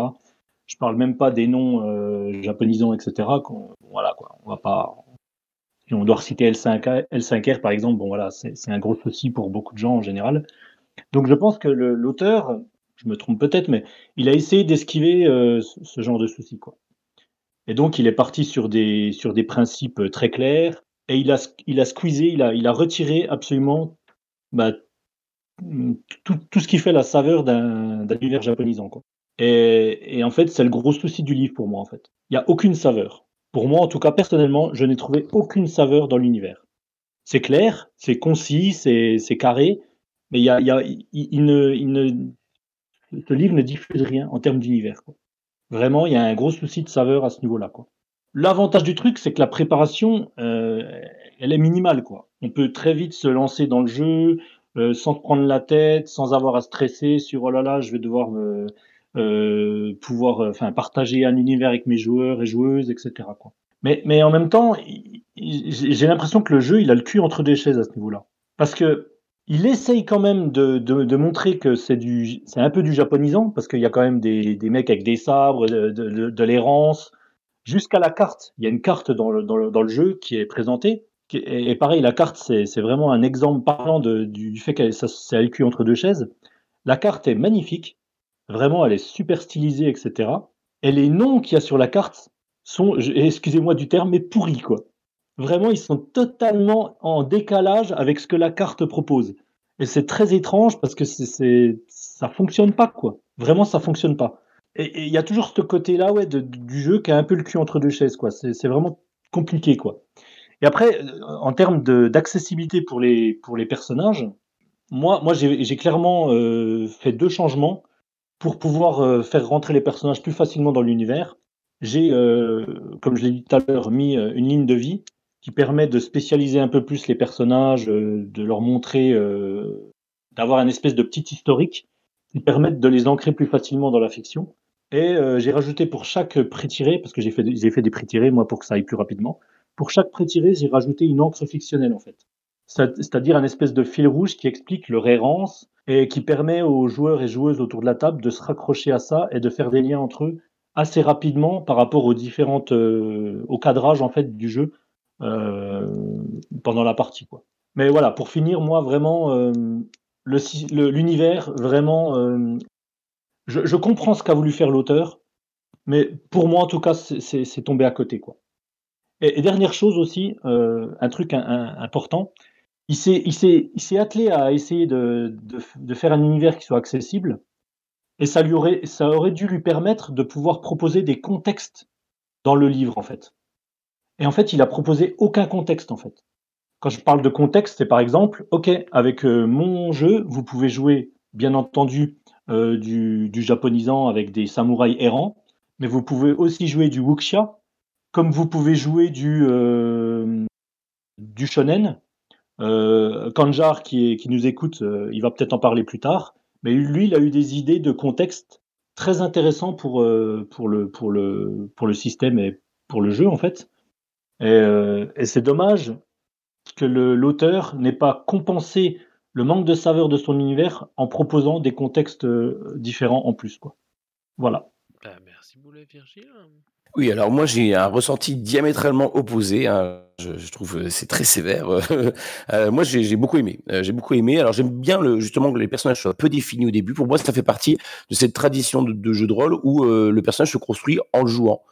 Je parle même pas des noms euh, japonisants, etc. Voilà quoi, on va pas, si on doit reciter L5, L5R par exemple, bon voilà, c'est un gros souci pour beaucoup de gens en général. Donc je pense que l'auteur, je me trompe peut-être, mais il a essayé d'esquiver euh, ce genre de soucis quoi. Et donc il est parti sur des sur des principes très clairs et il a il a squeezé, il a il a retiré absolument bah, tout, tout ce qui fait la saveur d'un univers japonisant quoi. Et, et en fait c'est le gros souci du livre pour moi en fait. Il y a aucune saveur. Pour moi en tout cas personnellement, je n'ai trouvé aucune saveur dans l'univers. C'est clair, c'est concis, c'est carré, mais il y a, y a il ne il ne ce livre ne diffuse rien en termes d'univers. Vraiment, il y a un gros souci de saveur à ce niveau-là. L'avantage du truc, c'est que la préparation, euh, elle est minimale. quoi. On peut très vite se lancer dans le jeu euh, sans prendre la tête, sans avoir à stresser sur oh là là, je vais devoir me, euh, pouvoir, euh, enfin, partager un univers avec mes joueurs et joueuses, etc. Quoi. Mais, mais en même temps, j'ai l'impression que le jeu, il a le cul entre deux chaises à ce niveau-là. Parce que il essaye quand même de, de, de montrer que c'est du, c'est un peu du japonisant, parce qu'il y a quand même des, des mecs avec des sabres, de, de, l'errance, jusqu'à la carte. Il y a une carte dans le, dans le, dans le jeu qui est présentée. Et, pareil, la carte, c'est vraiment un exemple parlant du, du fait qu'elle c'est le cul entre deux chaises. La carte est magnifique. Vraiment, elle est super stylisée, etc. Et les noms qu'il y a sur la carte sont, excusez-moi du terme, mais pourris, quoi. Vraiment, ils sont totalement en décalage avec ce que la carte propose. Et c'est très étrange parce que c'est, ça fonctionne pas, quoi. Vraiment, ça fonctionne pas. Et il y a toujours ce côté-là, ouais, du jeu qui a un peu le cul entre deux chaises, quoi. C'est, vraiment compliqué, quoi. Et après, euh, en termes d'accessibilité pour les, pour les personnages, moi, moi j'ai, clairement euh, fait deux changements pour pouvoir euh, faire rentrer les personnages plus facilement dans l'univers. J'ai, comme je l'ai dit tout à l'heure, mis une ligne de vie qui permet de spécialiser un peu plus les personnages, euh, de leur montrer, euh, d'avoir une espèce de petit historique qui permettent de les ancrer plus facilement dans la fiction. Et euh, j'ai rajouté pour chaque pré-tiré, parce que j'ai fait, j'ai fait des pré-tirés moi pour que ça aille plus rapidement, pour chaque pré-tiré, j'ai rajouté une encre fictionnelle en fait. C'est- C'est-à-dire un espèce de fil rouge qui explique leur errance et qui permet aux joueurs et joueuses autour de la table de se raccrocher à ça et de faire des liens entre eux assez rapidement par rapport aux différentes, euh, au cadrage en fait du jeu pendant la partie. Quoi. Mais voilà, pour finir, moi, vraiment, l'univers, vraiment, je, je, comprends ce qu'a voulu faire l'auteur, mais pour moi, en tout cas, c'est tombé à côté. Quoi. Et, dernière chose aussi, un truc important, il s'est attelé à essayer de, de, de, faire un univers qui soit accessible, et ça, lui aurait, ça aurait dû lui permettre de pouvoir proposer des contextes dans le livre, en fait. Et en fait, il a proposé aucun contexte, en fait. Quand je parle de contexte, c'est par exemple, OK, avec euh, mon jeu, vous pouvez jouer, bien entendu, euh, du, japonisant avec des samouraïs errants, mais vous pouvez aussi jouer du wuxia, comme vous pouvez jouer du, euh, shonen. Kanjar, qui, nous écoute, il va peut-être en parler plus tard. Mais lui, il a eu des idées de contexte très intéressants pour le système et pour le jeu, en fait. Et, euh, et c'est dommage que l'auteur n'ait pas compensé le manque de saveur de son univers en proposant des contextes euh, différents en plus. Quoi. Voilà. Bah, merci Boulet Virgile. Oui, alors moi j'ai un ressenti diamétralement opposé. Hein. Je, je, trouve euh, c'est très sévère. euh, moi j'ai beaucoup aimé. Euh, j'ai beaucoup aimé. Alors j'aime bien le, justement que les personnages soient peu définis au début. Pour moi, ça fait partie de cette tradition de, de jeu de rôle où euh, le personnage se construit en le jouant.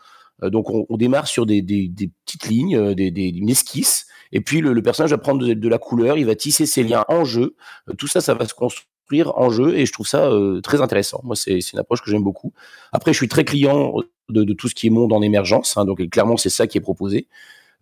Euh, donc on, on, démarre sur des, des, des petites lignes, des, des, une esquisse, et puis le, le personnage va prendre de, la couleur, il va tisser ses liens en jeu. tout ça, ça va se construire en jeu et je trouve ça euh, très intéressant. Moi, c'est une approche que j'aime beaucoup. Après, je suis très client de, de, tout ce qui est monde en émergence, hein, donc clairement, c'est ça qui est proposé.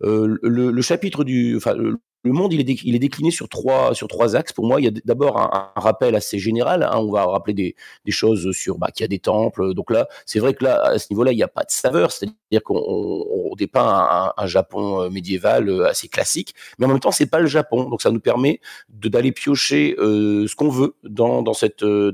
Euh, le, le, chapitre du, enfin, le, monde, il est, décliné sur trois, axes. Pour moi, il y a d'abord un, rappel assez général. Hein, on va rappeler des, choses sur bah, qu'il y a des temples. Donc là, c'est vrai que là, à ce niveau-là, il n'y a pas de saveur. C'est-à-dire qu'on on dépeint un, Japon euh, médiéval euh, assez classique, mais en même temps, c'est pas le Japon. Donc ça nous permet d'aller piocher euh, ce qu'on veut dans, ce,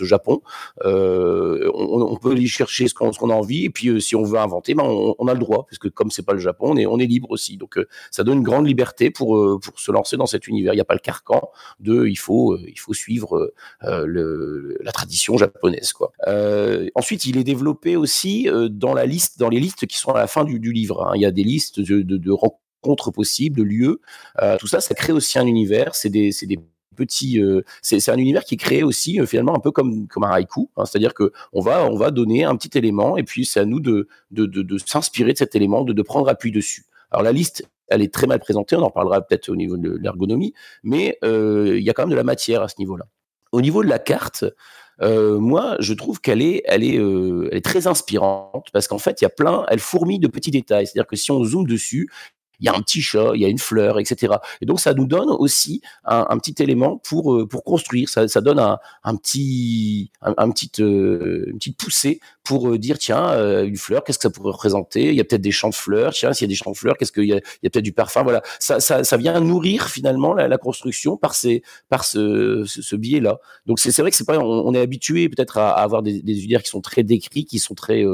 Japon. On, peut aller chercher ce qu'on qu a envie, et puis si on veut inventer, ben, on, on, a le droit, parce que comme c'est pas le Japon, on est, on est libre aussi. Donc ça donne une grande liberté pour, euh, pour se lancer dans cet univers. Il n'y a pas le carcan de il faut, euh, il faut suivre euh, la tradition japonaise. Quoi. ensuite, il est développé aussi dans, la liste, dans les listes qui sont à la fin du, livre. Hein. Il y a des listes de, rencontres possibles, de lieux. tout ça, ça crée aussi un univers. C'est des, des petit c'est un univers qui est créé aussi finalement un peu comme comme un haïku hein, c'est-à-dire que on va on va donner un petit élément et puis c'est à nous de de, de, de s'inspirer de cet élément de, de prendre appui dessus alors la liste elle est très mal présentée, on en parlera peut-être au niveau de l'ergonomie, mais euh, il y a quand même de la matière à ce niveau-là. Au niveau de la carte, euh, moi, je trouve qu'elle euh, est très inspirante parce qu'en fait, il y a plein, elle fourmille de petits détails. C'est-à-dire que si on zoome dessus, il y a un petit chat, il y a une fleur, etc. Et donc ça nous donne aussi un, petit élément pour euh, pour construire. Ça, ça donne un, petit un, petit euh, une petite poussée pour euh, dire tiens une fleur, qu'est-ce que ça pourrait représenter? Il y a peut-être des champs de fleurs. Tiens, s'il y a des champs de fleurs, qu'est-ce qu'il y a? Il y a peut-être du parfum. Voilà, ça, ça, ça vient nourrir finalement la, construction par ces par ce, ce, ce biais-là. Donc c'est vrai que c'est pas on, est habitué peut-être à, avoir des, univers qui sont très décrits, qui sont très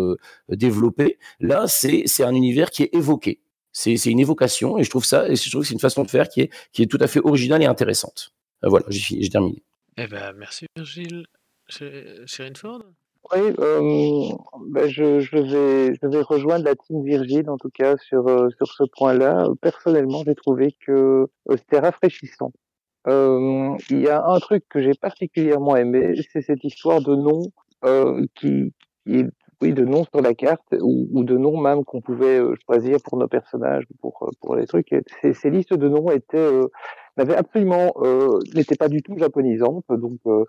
développés. Là, c'est c'est un univers qui est évoqué c'est une évocation et je trouve ça, et je trouve que c'est une façon de faire qui est, qui est tout à fait originale et intéressante. Euh, voilà, j'ai terminé. Eh ben, merci Virgile. Sherine Ford? Oui, euh, ben je, je, vais, je vais rejoindre la team Virgile en tout cas sur, euh, sur ce point-là. Personnellement, j'ai trouvé que c'était rafraîchissant. Euh, il y a un truc que j'ai particulièrement aimé, c'est cette histoire de nom qui, qui est oui, de noms sur la carte ou, de noms même qu'on pouvait euh, choisir pour nos personnages, pour euh, pour les trucs. Ces, listes de noms étaient euh, n'avaient absolument euh, n'étaient pas du tout japonisantes, donc euh,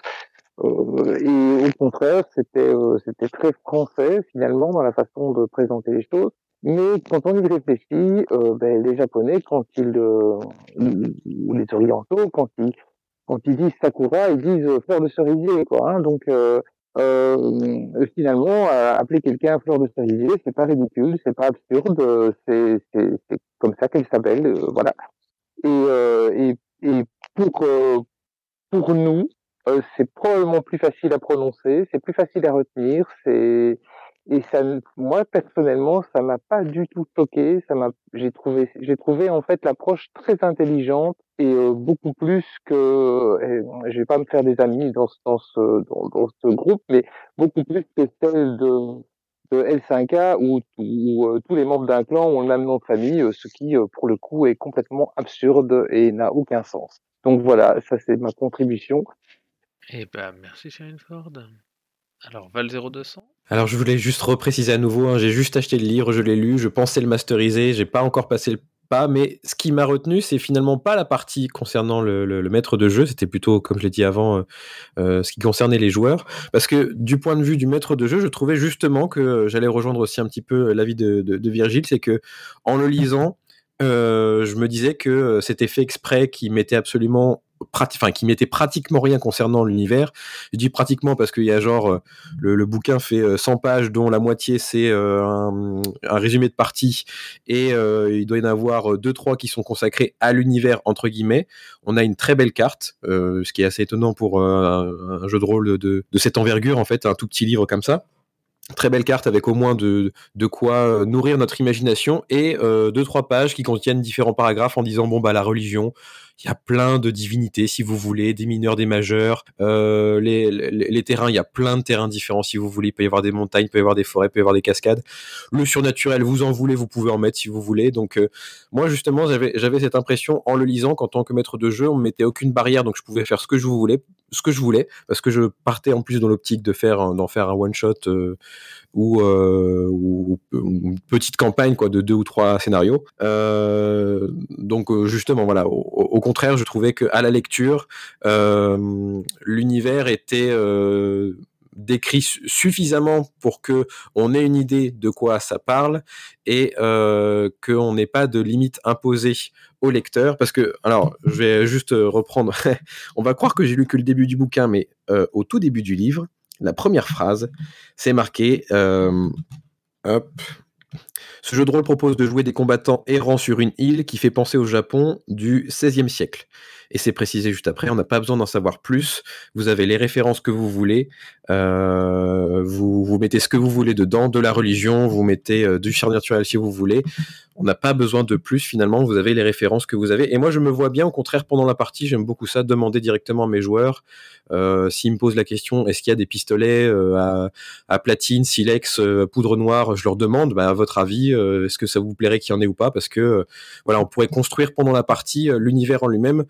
et au contraire, c'était c'était très français finalement dans la façon de présenter les choses. Mais quand on y réfléchit, ben, les Japonais, quand ils ou les Orientaux, quand ils quand ils disent sakura, ils disent fleur de cerisier, quoi. Hein, donc euh, finalement, appeler quelqu'un fleur de cerisier, c'est pas ridicule, c'est pas absurde, c'est comme ça qu'elle s'appelle, euh, voilà. Et, euh, et, et pour euh, pour nous, euh, c'est probablement plus facile à prononcer, c'est plus facile à retenir, c'est et ça, moi personnellement, ça m'a pas du tout choqué. Ça m'a, j'ai trouvé, j'ai trouvé en fait l'approche très intelligente et euh, beaucoup plus que, et, je vais pas me faire des amis dans, dans ce dans, ce groupe, mais beaucoup plus que celle de de L5A où, où, euh, tous les membres d'un clan ont le même nom de famille, euh, ce qui, euh, pour le coup, est complètement absurde et n'a aucun sens. Donc voilà, ça c'est ma contribution. Eh ben, merci Sharon Ford. Alors, Val 0200 Alors je voulais juste repréciser à nouveau, hein, j'ai juste acheté le livre, je l'ai lu, je pensais le masteriser, j'ai pas encore passé le pas, mais ce qui m'a retenu, c'est finalement pas la partie concernant le, maître de jeu, c'était plutôt, comme je l'ai dit avant, euh, euh, ce qui concernait les joueurs. Parce que du point de vue du maître de jeu, je trouvais justement que j'allais rejoindre aussi un petit peu l'avis de, Virgile, c'est que en le lisant, euh, je me disais que c'était fait exprès, qu'il mettait absolument enfin qui mettait pratiquement rien concernant l'univers. Je dis pratiquement parce qu'il y a genre euh, le, bouquin fait euh, 100 pages dont la moitié c'est euh, un, résumé de partie et euh, il doit y en avoir euh, deux trois qui sont consacrés à l'univers entre guillemets. On a une très belle carte, euh, ce qui est assez étonnant pour euh, un, jeu de rôle de, cette envergure en fait, un tout petit livre comme ça très belle carte avec au moins de, de quoi euh, nourrir notre imagination et euh, deux trois pages qui contiennent différents paragraphes en disant bon bah la religion il y a plein de divinités si vous voulez des mineurs des majeurs euh, les, terrains il y a plein de terrains différents si vous voulez. Il peut y avoir des montagnes il peut y avoir des forêts il peut y avoir des cascades. Le surnaturel vous en voulez vous pouvez en mettre si vous voulez. Donc euh, moi justement j'avais cette impression en le lisant qu'en tant que maître de jeu on me mettait aucune barrière. Donc je pouvais faire ce que je voulais ce que je voulais parce que je partais en plus dans l'optique de faire d'en faire un one shot euh, ou, euh, ou, ou une petite campagne quoi de deux ou trois scénarios. Euh, donc euh, justement voilà, au, contraire, je trouvais que à la lecture, l'univers était décrit su- suffisamment pour que on ait une idée de quoi ça parle et qu'on n'ait pas de limite imposée au lecteur parce que alors je vais juste reprendre on va croire que j'ai lu que le début du bouquin mais au tout début du livre la première phrase c'est marqué euh, hop ce jeu de rôle propose de jouer des combattants errants sur une île qui fait penser au Japon du XVIe siècle. Et c'est précisé juste après, on n'a pas besoin d'en savoir plus. Vous avez les références que vous voulez, euh, vous, vous mettez ce que vous voulez dedans, de la religion, vous mettez euh, du surnaturel si vous voulez. On n'a pas besoin de plus finalement, vous avez les références que vous avez. Et moi je me vois bien, au contraire, pendant la partie, j'aime beaucoup ça, demander directement à mes joueurs euh, s'ils me posent la question est-ce qu'il y a des pistolets à, platine, silex, poudre noire, je leur demande, bah, à votre avis, euh, est-ce que ça vous plairait qu'il y en ait ou pas? Parce que euh, voilà, on pourrait construire pendant la partie euh, l'univers en lui-même,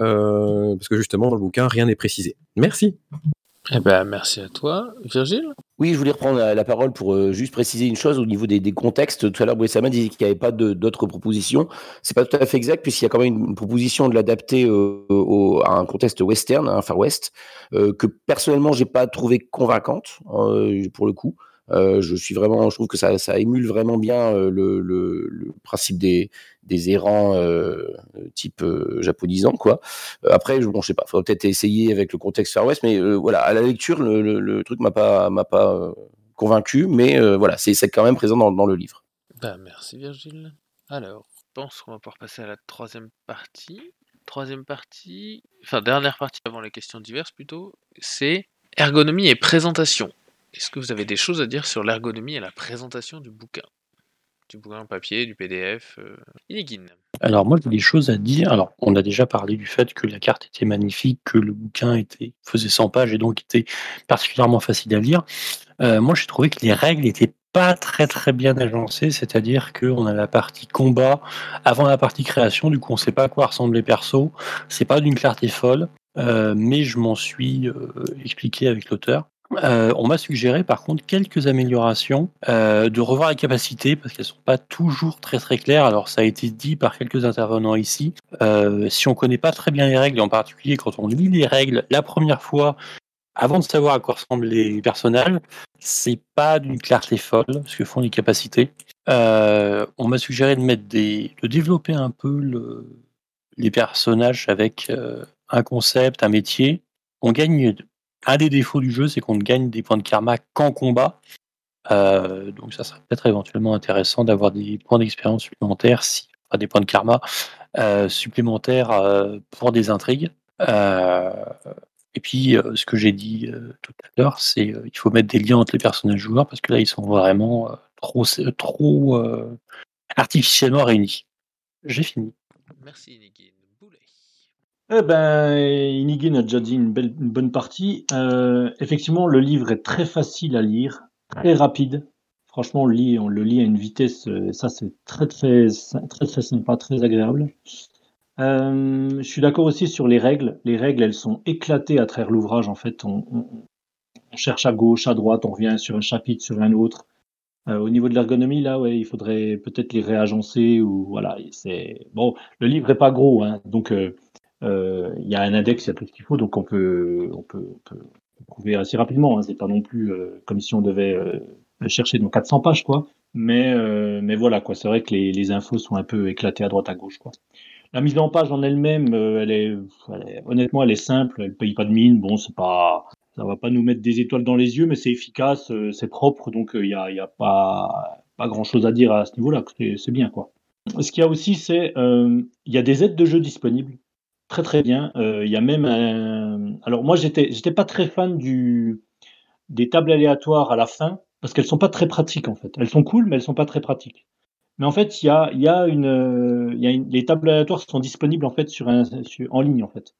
euh, parce que justement dans le bouquin rien n'est précisé. Merci. Eh ben, merci à toi. Virgile Oui, je voulais reprendre la, la parole pour euh, juste préciser une chose au niveau des, des contextes. Tout à l'heure, Brissama disait qu'il n'y avait pas d'autres propositions. C'est pas tout à fait exact, puisqu'il y a quand même une, proposition de l'adapter euh, au- à un contexte western, à un Far West, euh, que personnellement, j'ai pas trouvé convaincante euh, pour le coup. Euh, je suis vraiment, je trouve que ça, émule vraiment bien euh, le, principe des, des errants euh, type japonisant, quoi. Après, je, bon, sais pas, faudrait peut-être essayer avec le contexte Far West, mais voilà, à la lecture, le, truc m'a pas, m'a pas convaincu, mais voilà, c'est c'est quand même présent dans, le livre. Ben, merci Virgile. Alors, je pense qu'on va pouvoir passer à la troisième partie. Troisième partie, enfin dernière partie avant les questions diverses plutôt, c'est ergonomie et présentation. Est-ce que vous avez des choses à dire sur l'ergonomie et la présentation du bouquin? Du bouquin papier, du PDF euh... Alors moi j'ai des choses à dire. Alors on a déjà parlé du fait que la carte était magnifique, que le bouquin était faisait 100 pages et donc était particulièrement facile à lire. Euh, moi j'ai trouvé que les règles étaient pas très très bien agencées, c'est-à-dire qu'on a la partie combat avant la partie création, du coup on sait pas à quoi ressemblent les persos, c'est pas d'une clarté folle, euh, mais je m'en suis euh, expliqué avec l'auteur. Euh, on m'a suggéré par contre quelques améliorations, euh, de revoir les capacités parce qu'elles sont pas toujours très très claires. Alors ça a été dit par quelques intervenants ici. Euh, si on connaît pas très bien les règles, en particulier quand on lit les règles la première fois, avant de savoir à quoi ressemblent les personnages, c'est pas d'une clarté folle ce que font les capacités. On m'a suggéré de mettre des, de développer un peu le, les personnages avec un concept, un métier. On gagne un des défauts du jeu, c'est qu'on ne gagne des points de karma qu'en combat. Euh, donc ça serait peut-être éventuellement intéressant d'avoir des points d'expérience supplémentaires, si, enfin, des points de karma euh, supplémentaires euh, pour des intrigues. Et puis ce que j'ai dit tout à l'heure, c'est euh, il faut mettre des liens entre les personnages joueurs parce que là ils sont vraiment trop trop artificiellement réunis. J'ai fini. Merci Inigine. Eh ben, Inigine a déjà dit une, belle, une bonne partie. Euh, effectivement, le livre est très facile à lire, très rapide. Franchement, on le lit, on le lit à une vitesse, euh, ça c'est très très très très sympa, très agréable. Euh, je suis d'accord aussi sur les règles. Les règles, elles sont éclatées à travers l'ouvrage. En fait, on, on- on cherche à gauche, à droite, on revient sur un chapitre, sur un autre. Euh, au niveau de l'ergonomie, là, ouais, il faudrait peut-être les réagencer ou voilà. C'est bon. Le livre est pas gros, hein, donc il y a un index, il y a tout ce qu'il faut, donc on peut on peut, trouver assez rapidement. Hein, c'est pas non plus euh, comme si on devait euh, chercher dans 400 pages, quoi. Mais euh, mais voilà, quoi. C'est vrai que les, infos sont un peu éclatées à droite à gauche, quoi. La mise en page en elle-même, euh, elle, est, honnêtement, elle est simple. Elle paye pas de mine. Bon, c'est pas, ça va pas nous mettre des étoiles dans les yeux, mais c'est efficace, euh, c'est propre, donc il y a, y a pas, pas grand-chose à dire à ce niveau-là. C'est bien, quoi. Ce qu'il y a aussi, c'est, euh, il y a des aides de jeu disponibles, très très bien. Euh, Il y a même un, alors moi, j'étais, j'étais pas très fan du, des tables aléatoires à la fin parce qu'elles sont pas très pratiques en fait. Elles sont cool, mais elles sont pas très pratiques. Mais en fait, il y a, y a une, euh, y a les tables aléatoires sont disponibles en fait sur en ligne en fait,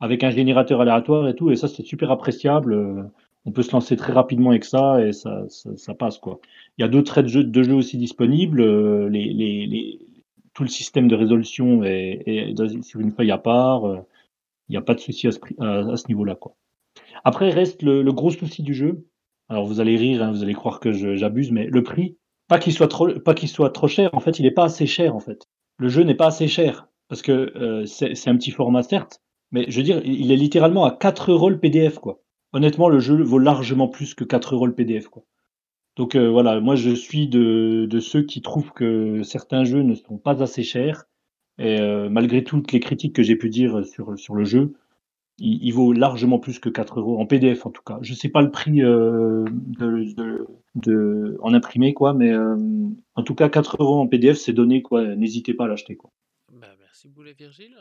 avec un générateur aléatoire et tout, et ça c'est super appréciable. euh, On peut se lancer très rapidement avec ça et ça, ça, passe quoi. Il y a d'autres aides de jeu, de jeu aussi disponibles. Les, les, les, tout le système de résolution est, est sur une feuille à part. euh, Il n'y a pas de souci à ce, à, ce niveau-là. Après reste le, le gros souci du jeu. Alors vous allez rire, hein, vous allez croire que j'abuse, mais le prix, pas qu'il soit trop, soit trop cher. En fait, il n'est pas assez cher en fait. Le jeu n'est pas assez cher parce que euh, c'est c'est un petit format certes, mais je veux dire, il est littéralement à 4 euros le PDF quoi. Honnêtement, le jeu vaut largement plus que 4 euros le PDF quoi. Donc euh, voilà, moi je suis de, ceux qui trouvent que certains jeux ne sont pas assez chers. Et euh, malgré toutes les critiques que j'ai pu dire sur, le jeu, il, vaut largement plus que 4 euros, en PDF en tout cas. Je sais pas le prix euh, en imprimé, quoi, mais en tout cas 4 euros en PDF, c'est donné. N'hésitez pas à l'acheter. Bah, merci Boulet Virgile.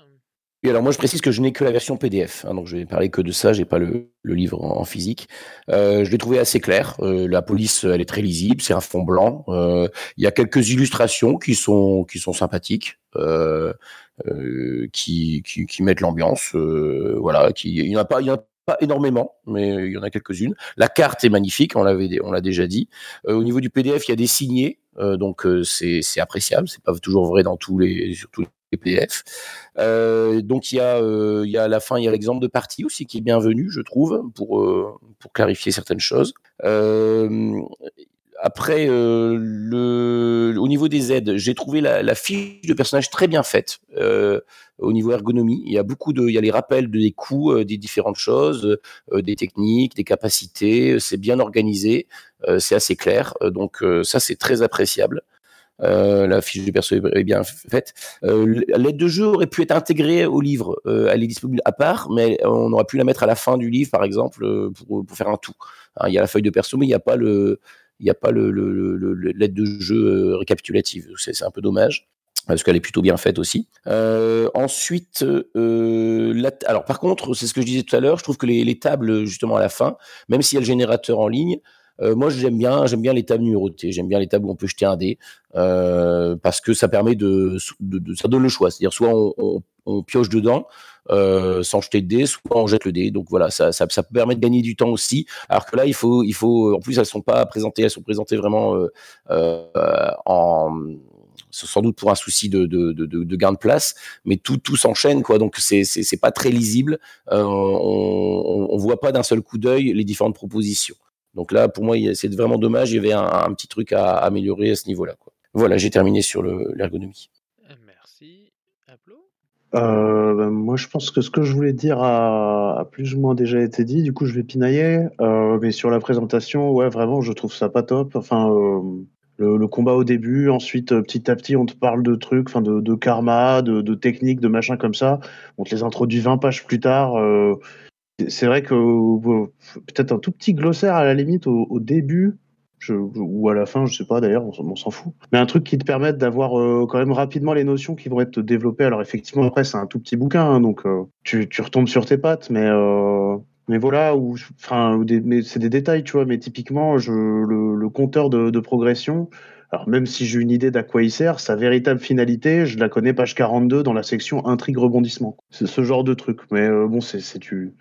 Et alors moi je précise que je n'ai que la version PDF, hein, donc je vais parler que de ça, j'ai pas le, le livre en, physique. Euh, je l'ai trouvé assez clair, euh, la police elle est très lisible, c'est un fond blanc. Euh, Il y a quelques illustrations qui sont qui sont sympathiques, euh, euh, qui, qui qui mettent l'ambiance. voilà, qui il y en a pas il y en a pas énormément, mais il y en a quelques-unes. La carte est magnifique, on l'avait on l'a déjà dit. Euh, au niveau du PDF, il y a des signés, euh, donc euh, c'est c'est appréciable. C'est pas toujours vrai dans tous les sur tous Euh, donc il y a, euh, y a à la fin, il y a l'exemple de partie aussi qui est bienvenu, je trouve, pour euh, pour clarifier certaines choses. Après, le, au niveau des aides, j'ai trouvé la, fiche de personnage très bien faite au niveau ergonomie. Il y a beaucoup de, y a les rappels des euh, des différentes choses, des techniques, des capacités. C'est bien organisé, c'est assez clair. Donc ça, c'est très appréciable. Euh, la fiche de perso est bien faite. Euh, L'aide de jeu aurait pu être intégrée au livre. Euh, elle est disponible à part, mais on aurait pu la mettre à la fin du livre, par exemple, pour, faire un tout. Hein, il y a la feuille de perso, mais il n'y a pas le, il n'y a pas le, l'aide de jeu récapitulative. C'est un peu dommage. Parce qu'elle est plutôt bien faite aussi. Ensuite, alors par contre, c'est ce que je disais tout à l'heure, je trouve que les, les tables justement à la fin, même s'il y a le générateur en ligne, euh, moi j'aime bien, j'aime bien les tables numérotées, j'aime bien les tables où on peut jeter un dé, euh, parce que ça permet de, ça donne le choix, c'est-à-dire soit on, pioche dedans euh, sans jeter de dé, soit on jette le dé. Donc voilà, ça, ça, ça permet de gagner du temps aussi. Alors que là, il faut, il faut, en plus elles sont pas présentées, elles sont présentées vraiment en sans doute pour un souci de, gain de place, mais tout, tout s'enchaîne, quoi. Donc c'est c'est pas très lisible. On, on voit pas d'un seul coup d'œil les différentes propositions. Donc là, pour moi, c'est vraiment dommage. Il y avait un, un petit truc à améliorer à ce niveau-là. Voilà, j'ai terminé sur le- l'ergonomie. Merci. Aplo Euh, ben, moi, je pense que ce que je voulais dire a, a plus ou moins déjà été dit. Du coup, je vais pinailler. Euh, mais sur la présentation, ouais, vraiment, je trouve ça pas top. Enfin, euh, le, le combat au début, ensuite, euh, petit à petit, on te parle de trucs, enfin, de, de karma, de, de techniques, de machin comme ça. On te les introduit 20 pages plus tard. C'est- vrai que peut-être un tout petit glossaire à la limite au, début. Ou à la fin, je sais pas d'ailleurs, on, s'en- fout. Mais un truc qui te permette d'avoir euh, quand même rapidement les notions qui vont être développées. Alors effectivement, après c'est un tout petit bouquin, hein, donc euh, tu, retombes sur tes pattes, mais euh, mais voilà, ou enfin, c'est des détails, tu vois. Mais typiquement, le, compteur de, de progression. Alors même si j'ai une idée d'à quoi il sert, sa véritable finalité, je la connais page 42 dans la section intrigue rebondissement. C'est ce genre de truc. Mais bon, c'est tu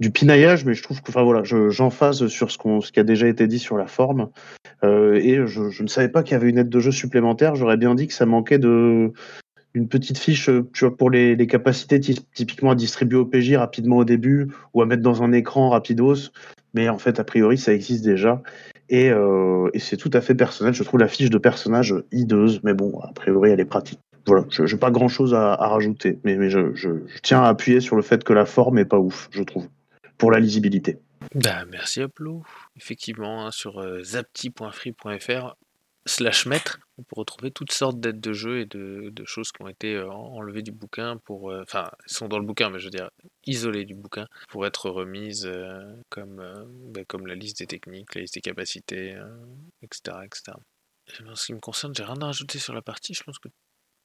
du pinaillage, mais je trouve que, enfin voilà, sur ce, qu'on, ce qui a déjà été dit sur la forme. Euh, et je, ne savais pas qu'il y avait une aide de jeu supplémentaire. J'aurais bien dit que ça manquait de une petite fiche, euh, pour les, capacités ty- typiquement à distribuer au PJ rapidement au début ou à mettre dans un écran rapidos. Mais en fait, a priori, ça existe déjà. Et, euh, et c'est tout à fait personnel. Je trouve la fiche de personnage hideuse, mais bon, a priori, elle est pratique. Voilà, je n'ai pas grand chose à, rajouter, mais, je- je tiens à appuyer sur le fait que la forme est pas ouf, je trouve, pour la lisibilité. Bah, merci Uplo. Effectivement, hein, sur euh, zapti.free.fr slash maître, on peut retrouver toutes sortes d'aides de jeu et de, choses qui ont été euh, enlevées du bouquin pour... euh, Enfin, elles sont dans le bouquin, mais je veux dire, isolées du bouquin pour être remises euh, comme, euh, bah, comme la liste des techniques, la liste des capacités, euh, etc., etc. Et en ce qui me concerne, j'ai rien à rajouter sur la partie, je pense que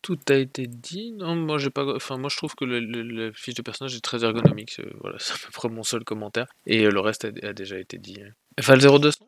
tout a été dit. Non, moi j'ai pas. Enfin, moi je trouve que le, la fiche de personnage est très ergonomique. c'est- Voilà, c'est à peu près mon seul commentaire. Et euh, le reste a, déjà été dit. Val 0200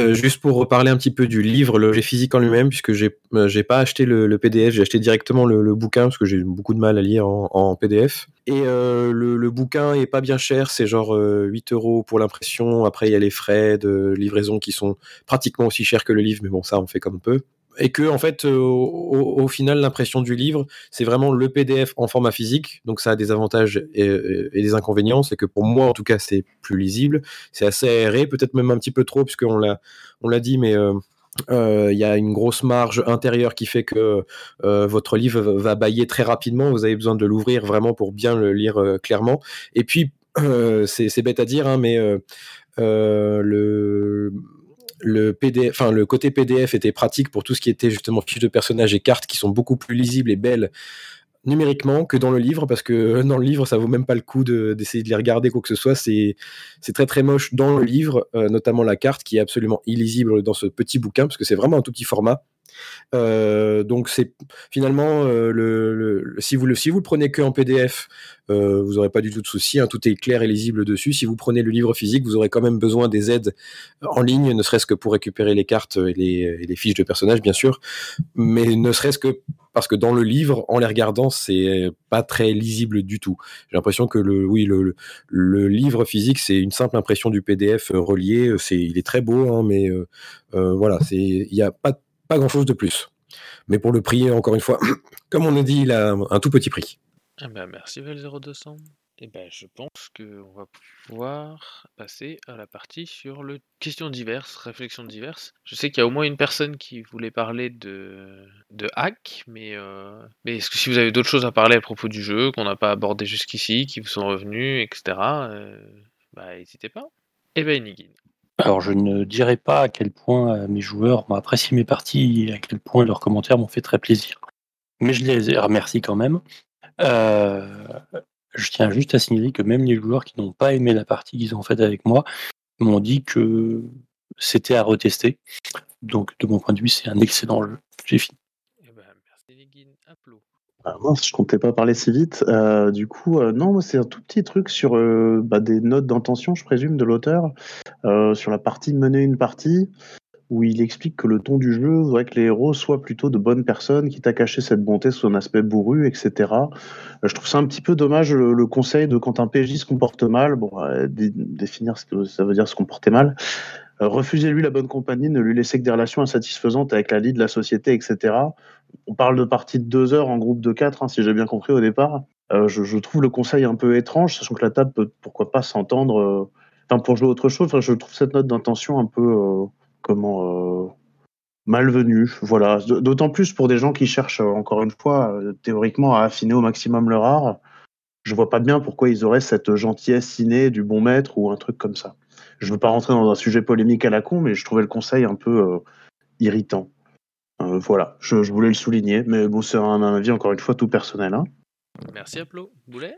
Euh, juste pour reparler un petit peu du livre, l'objet physique en lui-même, puisque j'ai euh, j'ai pas acheté le, PDF, j'ai acheté directement le, bouquin parce que j'ai beaucoup de mal à lire en, PDF. Et euh, le, bouquin est pas bien cher, c'est genre euh, 8 euros pour l'impression. Après, il y a les frais de livraison qui sont pratiquement aussi chers que le livre, mais bon, ça on fait comme on peut. Et que en fait, euh, au, final, l'impression du livre, c'est vraiment le PDF en format physique. Donc ça a des avantages et, des inconvénients. C'est que pour moi, en tout cas, c'est plus lisible c'est assez aéré, peut-être même un petit peu trop, puisqu'on l'a, on l'a dit, mais euh, euh, il y a une grosse marge intérieure qui fait que votre livre va bâiller très rapidement. Vous avez besoin de l'ouvrir vraiment pour bien le lire clairement. Et puis, c'est bête à dire, hein, mais le le PDF, le côté PDF était pratique pour tout ce qui était justement fiches de personnages et cartes qui sont beaucoup plus lisibles et belles numériquement que dans le livre parce que dans le livre ça vaut même pas le coup de- d'essayer de, les regarder quoi que ce soit. C'est c'est très très moche dans le livre euh, notamment la carte qui est absolument illisible dans ce petit bouquin parce que c'est vraiment un tout petit format Euh, donc c'est finalement euh, le, si vous le si vous le prenez que en PDF euh, vous n'aurez pas du tout de souci hein, tout est clair et lisible dessus si vous prenez le livre physique vous aurez quand même besoin des aides en ligne ne serait-ce que pour récupérer les cartes et les, fiches de personnages bien sûr mais ne serait-ce que parce que dans le livre, en les regardant, c'est pas très lisible du tout. J'ai l'impression que le, oui, le, le- livre physique, c'est une simple impression du PDF relié. C'est, il est très beau, hein, mais voilà, c'est, il n'y a pas, pas grand-chose de plus. Mais pour le prix, encore une fois, comme on a dit, il a un, tout petit prix. Ah bah merci Val 0200. Et ben je pense qu'on va pouvoir passer à la partie sur le questions diverses, réflexions diverses. Je sais qu'il y a au moins une personne qui voulait parler de, de hack, mais, euh, mais est-ce que si vous avez d'autres choses à parler à propos du jeu qu'on n'a pas abordé jusqu'ici, qui vous sont revenus, etc., euh, bah n'hésitez pas. Et ben Inigine. Alors, je ne dirai pas à quel point euh, mes joueurs ont apprécié mes parties et à quel point leurs commentaires m'ont fait très plaisir. Mais je les remercie quand même. Euh, je tiens juste à signaler que même les joueurs qui n'ont pas aimé la partie qu'ils ont faite avec moi m'ont dit que c'était à retester. Donc, de mon point de vue, c'est un excellent jeu. J'ai fini. Et ben merci Inigine. Applaud. Ah, mince, je comptais pas parler si vite. Euh, du coup, euh, non, c'est un tout petit truc sur euh, bah, des notes d'intention, je présume, de l'auteur, sur la partie mener une partie, où il explique que le ton du jeu voudrait que les héros soient plutôt de bonnes personnes, quitte à cacher cette bonté sous un aspect bourru, etc. Je trouve ça un petit peu dommage le, conseil de quand un PJ se comporte mal, bon, dé- définir ce que ça veut dire se comporter mal. Refusez-lui la bonne compagnie, ne lui laissez que des relations insatisfaisantes avec la lie de la société, etc. On parle de parties de deux heures en groupe de quatre, hein, si j'ai bien compris au départ. Euh, je, trouve le conseil un peu étrange, sachant que la table peut pourquoi pas s'entendre. euh, pour jouer autre chose, je trouve cette note d'intention un peu euh, comment malvenue. Voilà. D'autant plus pour des gens qui cherchent encore une fois théoriquement à affiner au maximum leur art. Je vois pas bien pourquoi ils auraient cette gentillesse innée du bon maître ou un truc comme ça. Je veux pas rentrer dans un sujet polémique à la con, mais je trouvais le conseil un peu irritant. Euh, voilà, je, je voulais le souligner, mais bon, c'est un, un avis encore une fois tout personnel. hein. Merci Applaud. Boulet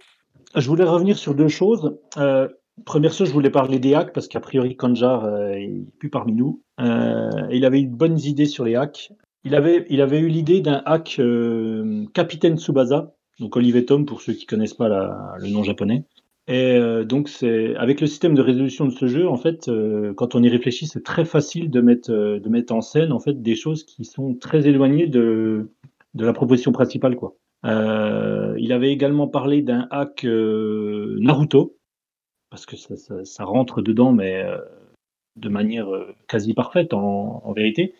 Je voulais revenir sur deux choses. Euh, première chose, je voulais parler des hacks parce qu'a priori Kanjar euh, est plus parmi nous. Euh, il avait une bonne idée sur les hacks. Il avait, il avait eu l'idée d'un hack euh, Capitaine Tsubasa, donc Olivier Tom pour ceux qui connaissent pas la- le nom japonais. Et euh, donc c'est avec le système de résolution de ce jeu, en fait, euh, quand on y réfléchit, c'est très facile de mettre euh, de mettre en scène en fait des choses qui sont très éloignées de de la proposition principale, quoi. Euh, il avait également parlé d'un hack euh, Naruto, parce que ça, ça, ça rentre dedans, mais euh, de manière quasi parfaite en, en vérité.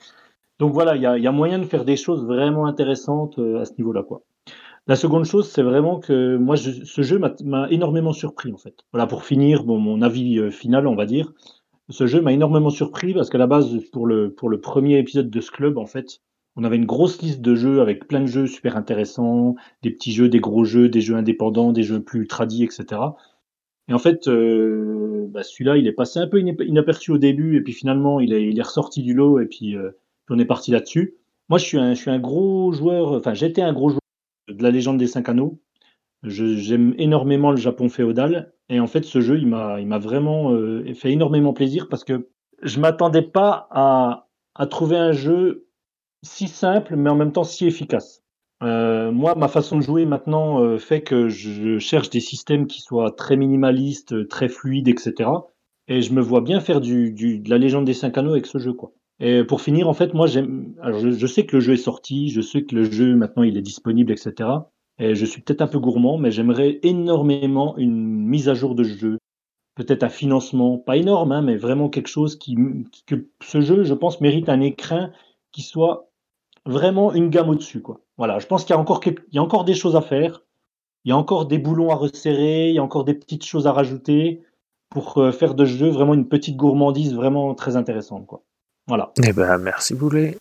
Donc voilà, il y a, y a, moyen de faire des choses vraiment intéressantes à ce niveau-là, quoi. La seconde chose, c'est vraiment que moi, ce jeu m'a énormément surpris en fait. Voilà, pour finir, mon avis euh, final, on va dire, ce jeu m'a énormément surpris parce qu'à la base, pour le pour le premier épisode de ce club, en fait, on avait une grosse liste de jeux avec plein de jeux super intéressants, des petits jeux, des gros jeux, des jeux indépendants, des jeux plus tradis, etc. Et en fait, euh, bah celui-là, il est passé un peu inaperçu au début, et puis finalement, il est, ressorti du lot, et puis euh, on est parti là-dessus. Moi, je suis un, je suis un gros joueur, enfin, j'étais un gros joueur de la légende des cinq anneaux. J'aime énormément le Japon féodal, et en fait, ce jeu, il m'a, vraiment euh, fait énormément plaisir parce que je m'attendais pas à, à trouver un jeu si simple, mais en même temps si efficace. Euh, moi, ma façon de jouer maintenant euh, fait que je cherche des systèmes qui soient très minimalistes, très fluides, etc. Et je me vois bien faire du, du de la légende des cinq anneaux avec ce jeu, quoi. Et pour finir, en fait, moi. Alors, je, sais que le jeu est sorti, je sais que le jeu maintenant il est disponible, etc. Et je suis peut-être un peu gourmand, mais j'aimerais énormément une mise à jour de jeu, peut-être un financement, pas énorme, hein, mais vraiment quelque chose qui que ce jeu, je pense, mérite un écrin qui soit vraiment une gamme au-dessus, quoi. Voilà, je pense qu'il y a encore y a encore des choses à faire. Il y a encore des boulons à resserrer, il y a encore des petites choses à rajouter pour euh, faire de ce jeu vraiment une petite gourmandise vraiment très intéressante, quoi. Voilà. Eh ben, merci Boulet.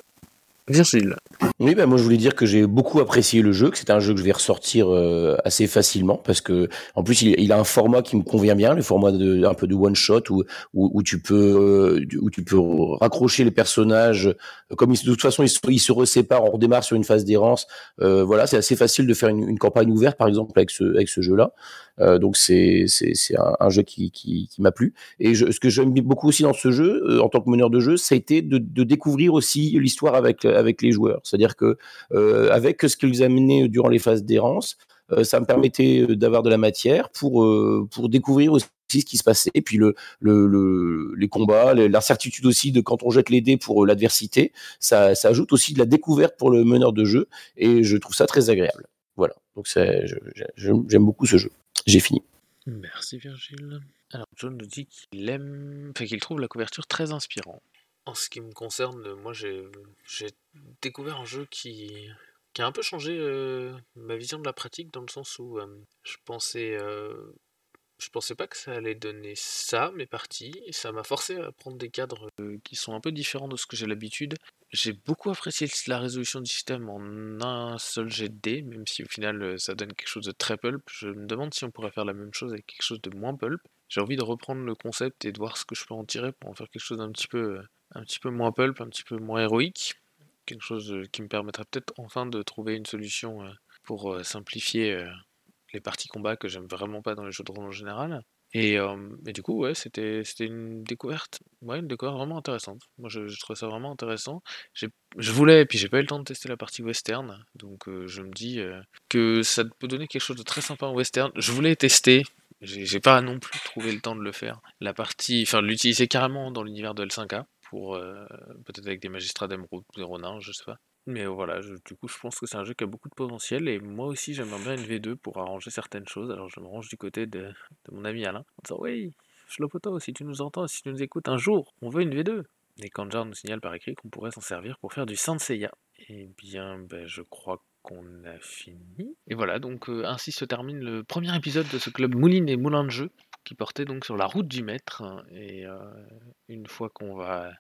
Virgile. Oui, ben moi je voulais dire que j'ai beaucoup apprécié le jeu, que c'est un jeu que je vais ressortir euh, assez facilement parce que en plus il, il, a un format qui me convient bien, le format de un peu de one shot où où, où tu peux euh, où tu peux raccrocher les personnages comme ils, de toute façon ils se, ils se reséparent, on redémarre sur une phase d'errance. Euh, voilà, c'est assez facile de faire une, une, campagne ouverte par exemple avec ce avec ce jeu-là. Euh, donc c'est c'est c'est un, un, jeu qui qui, qui m'a plu et je, ce que j'aime beaucoup aussi dans ce jeu euh, en tant que meneur de jeu, ça a été de, de découvrir aussi l'histoire avec avec les joueurs. C'est-à-dire que euh, avec ce qu'ils amenaient durant les phases d'errance, euh, ça me permettait d'avoir de la matière pour euh, pour découvrir aussi ce qui se passait et puis le, le, le les combats l'incertitude aussi de quand on jette les dés pour l'adversité. Ça, ça ajoute aussi de la découverte pour le meneur de jeu et je trouve ça très agréable. Voilà. Donc j'aime beaucoup ce jeu. J'ai fini. Merci Virgile. Alors John nous dit qu'il aime enfin qu'il trouve la couverture très inspirante en ce qui me concerne, moi j'ai découvert un jeu qui, a un peu changé euh, ma vision de la pratique dans le sens où euh, je pensais euh, je pensais pas que ça allait donner ça, mes parties, et ça m'a forcé à prendre des cadres qui sont un peu différents de ce que j'ai l'habitude. J'ai beaucoup apprécié la résolution du système en un seul jet de dés, même si au final ça donne quelque chose de très pulp. Je me demande si on pourrait faire la même chose avec quelque chose de moins pulp. J'ai envie de reprendre le concept et de voir ce que je peux en tirer pour en faire quelque chose d'un petit peu un petit peu moins pulp, un petit peu moins héroïque. Quelque chose euh, qui me permettrait peut-être enfin de trouver une solution euh, pour euh, simplifier les parties combat que j'aime vraiment pas dans les jeux de rôle en général. Et, et, du coup, ouais, c'était une découverte, ouais, une découverte vraiment intéressante. Moi, je, je trouvais ça vraiment intéressant. Je voulais, et puis j'ai pas eu le temps de tester la partie western, donc euh, je me dis euh, que ça peut donner quelque chose de très sympa en western. Je voulais tester, j'ai pas non plus trouvé le temps de le faire. La partie, enfin, l'utiliser carrément dans l'univers de L5A pour euh, peut-être avec des magistrats d'émeraude, des renards, je sais pas. Mais voilà, du coup, je pense que c'est un jeu qui a beaucoup de potentiel et moi aussi, j'aimerais bien une V2 pour arranger certaines choses. Alors, je me range du côté de, mon ami Alain en disant Oui, Schlopoto, si tu nous entends, si tu nous écoutes un jour, on veut une V2. Et Kanjar nous signale par écrit qu'on pourrait s'en servir pour faire du Sanseiya. Eh bien, ben, je crois qu'on a fini. Et voilà, donc euh, ainsi se termine le premier épisode de ce club Mouline et Moulin de Jeu qui portait donc sur la route du maître. Et euh, une fois qu'on va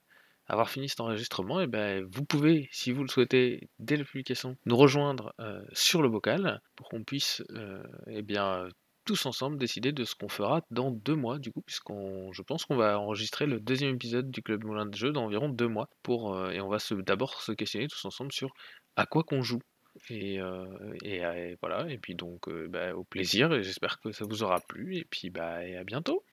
avoir fini cet enregistrement, et eh ben, vous pouvez, si vous le souhaitez, dès la publication, nous rejoindre euh, sur le bocal pour qu'on puisse euh, eh bien, tous ensemble décider de ce qu'on fera dans deux mois, du coup, puisqu'on, je pense qu'on va enregistrer le deuxième épisode du Club Moulin de Jeu dans environ deux mois, et on va d'abord se questionner tous ensemble sur à quoi qu'on joue. Et, euh, et, voilà, et puis donc bah, au plaisir, j'espère que ça vous aura plu, et puis bah, à bientôt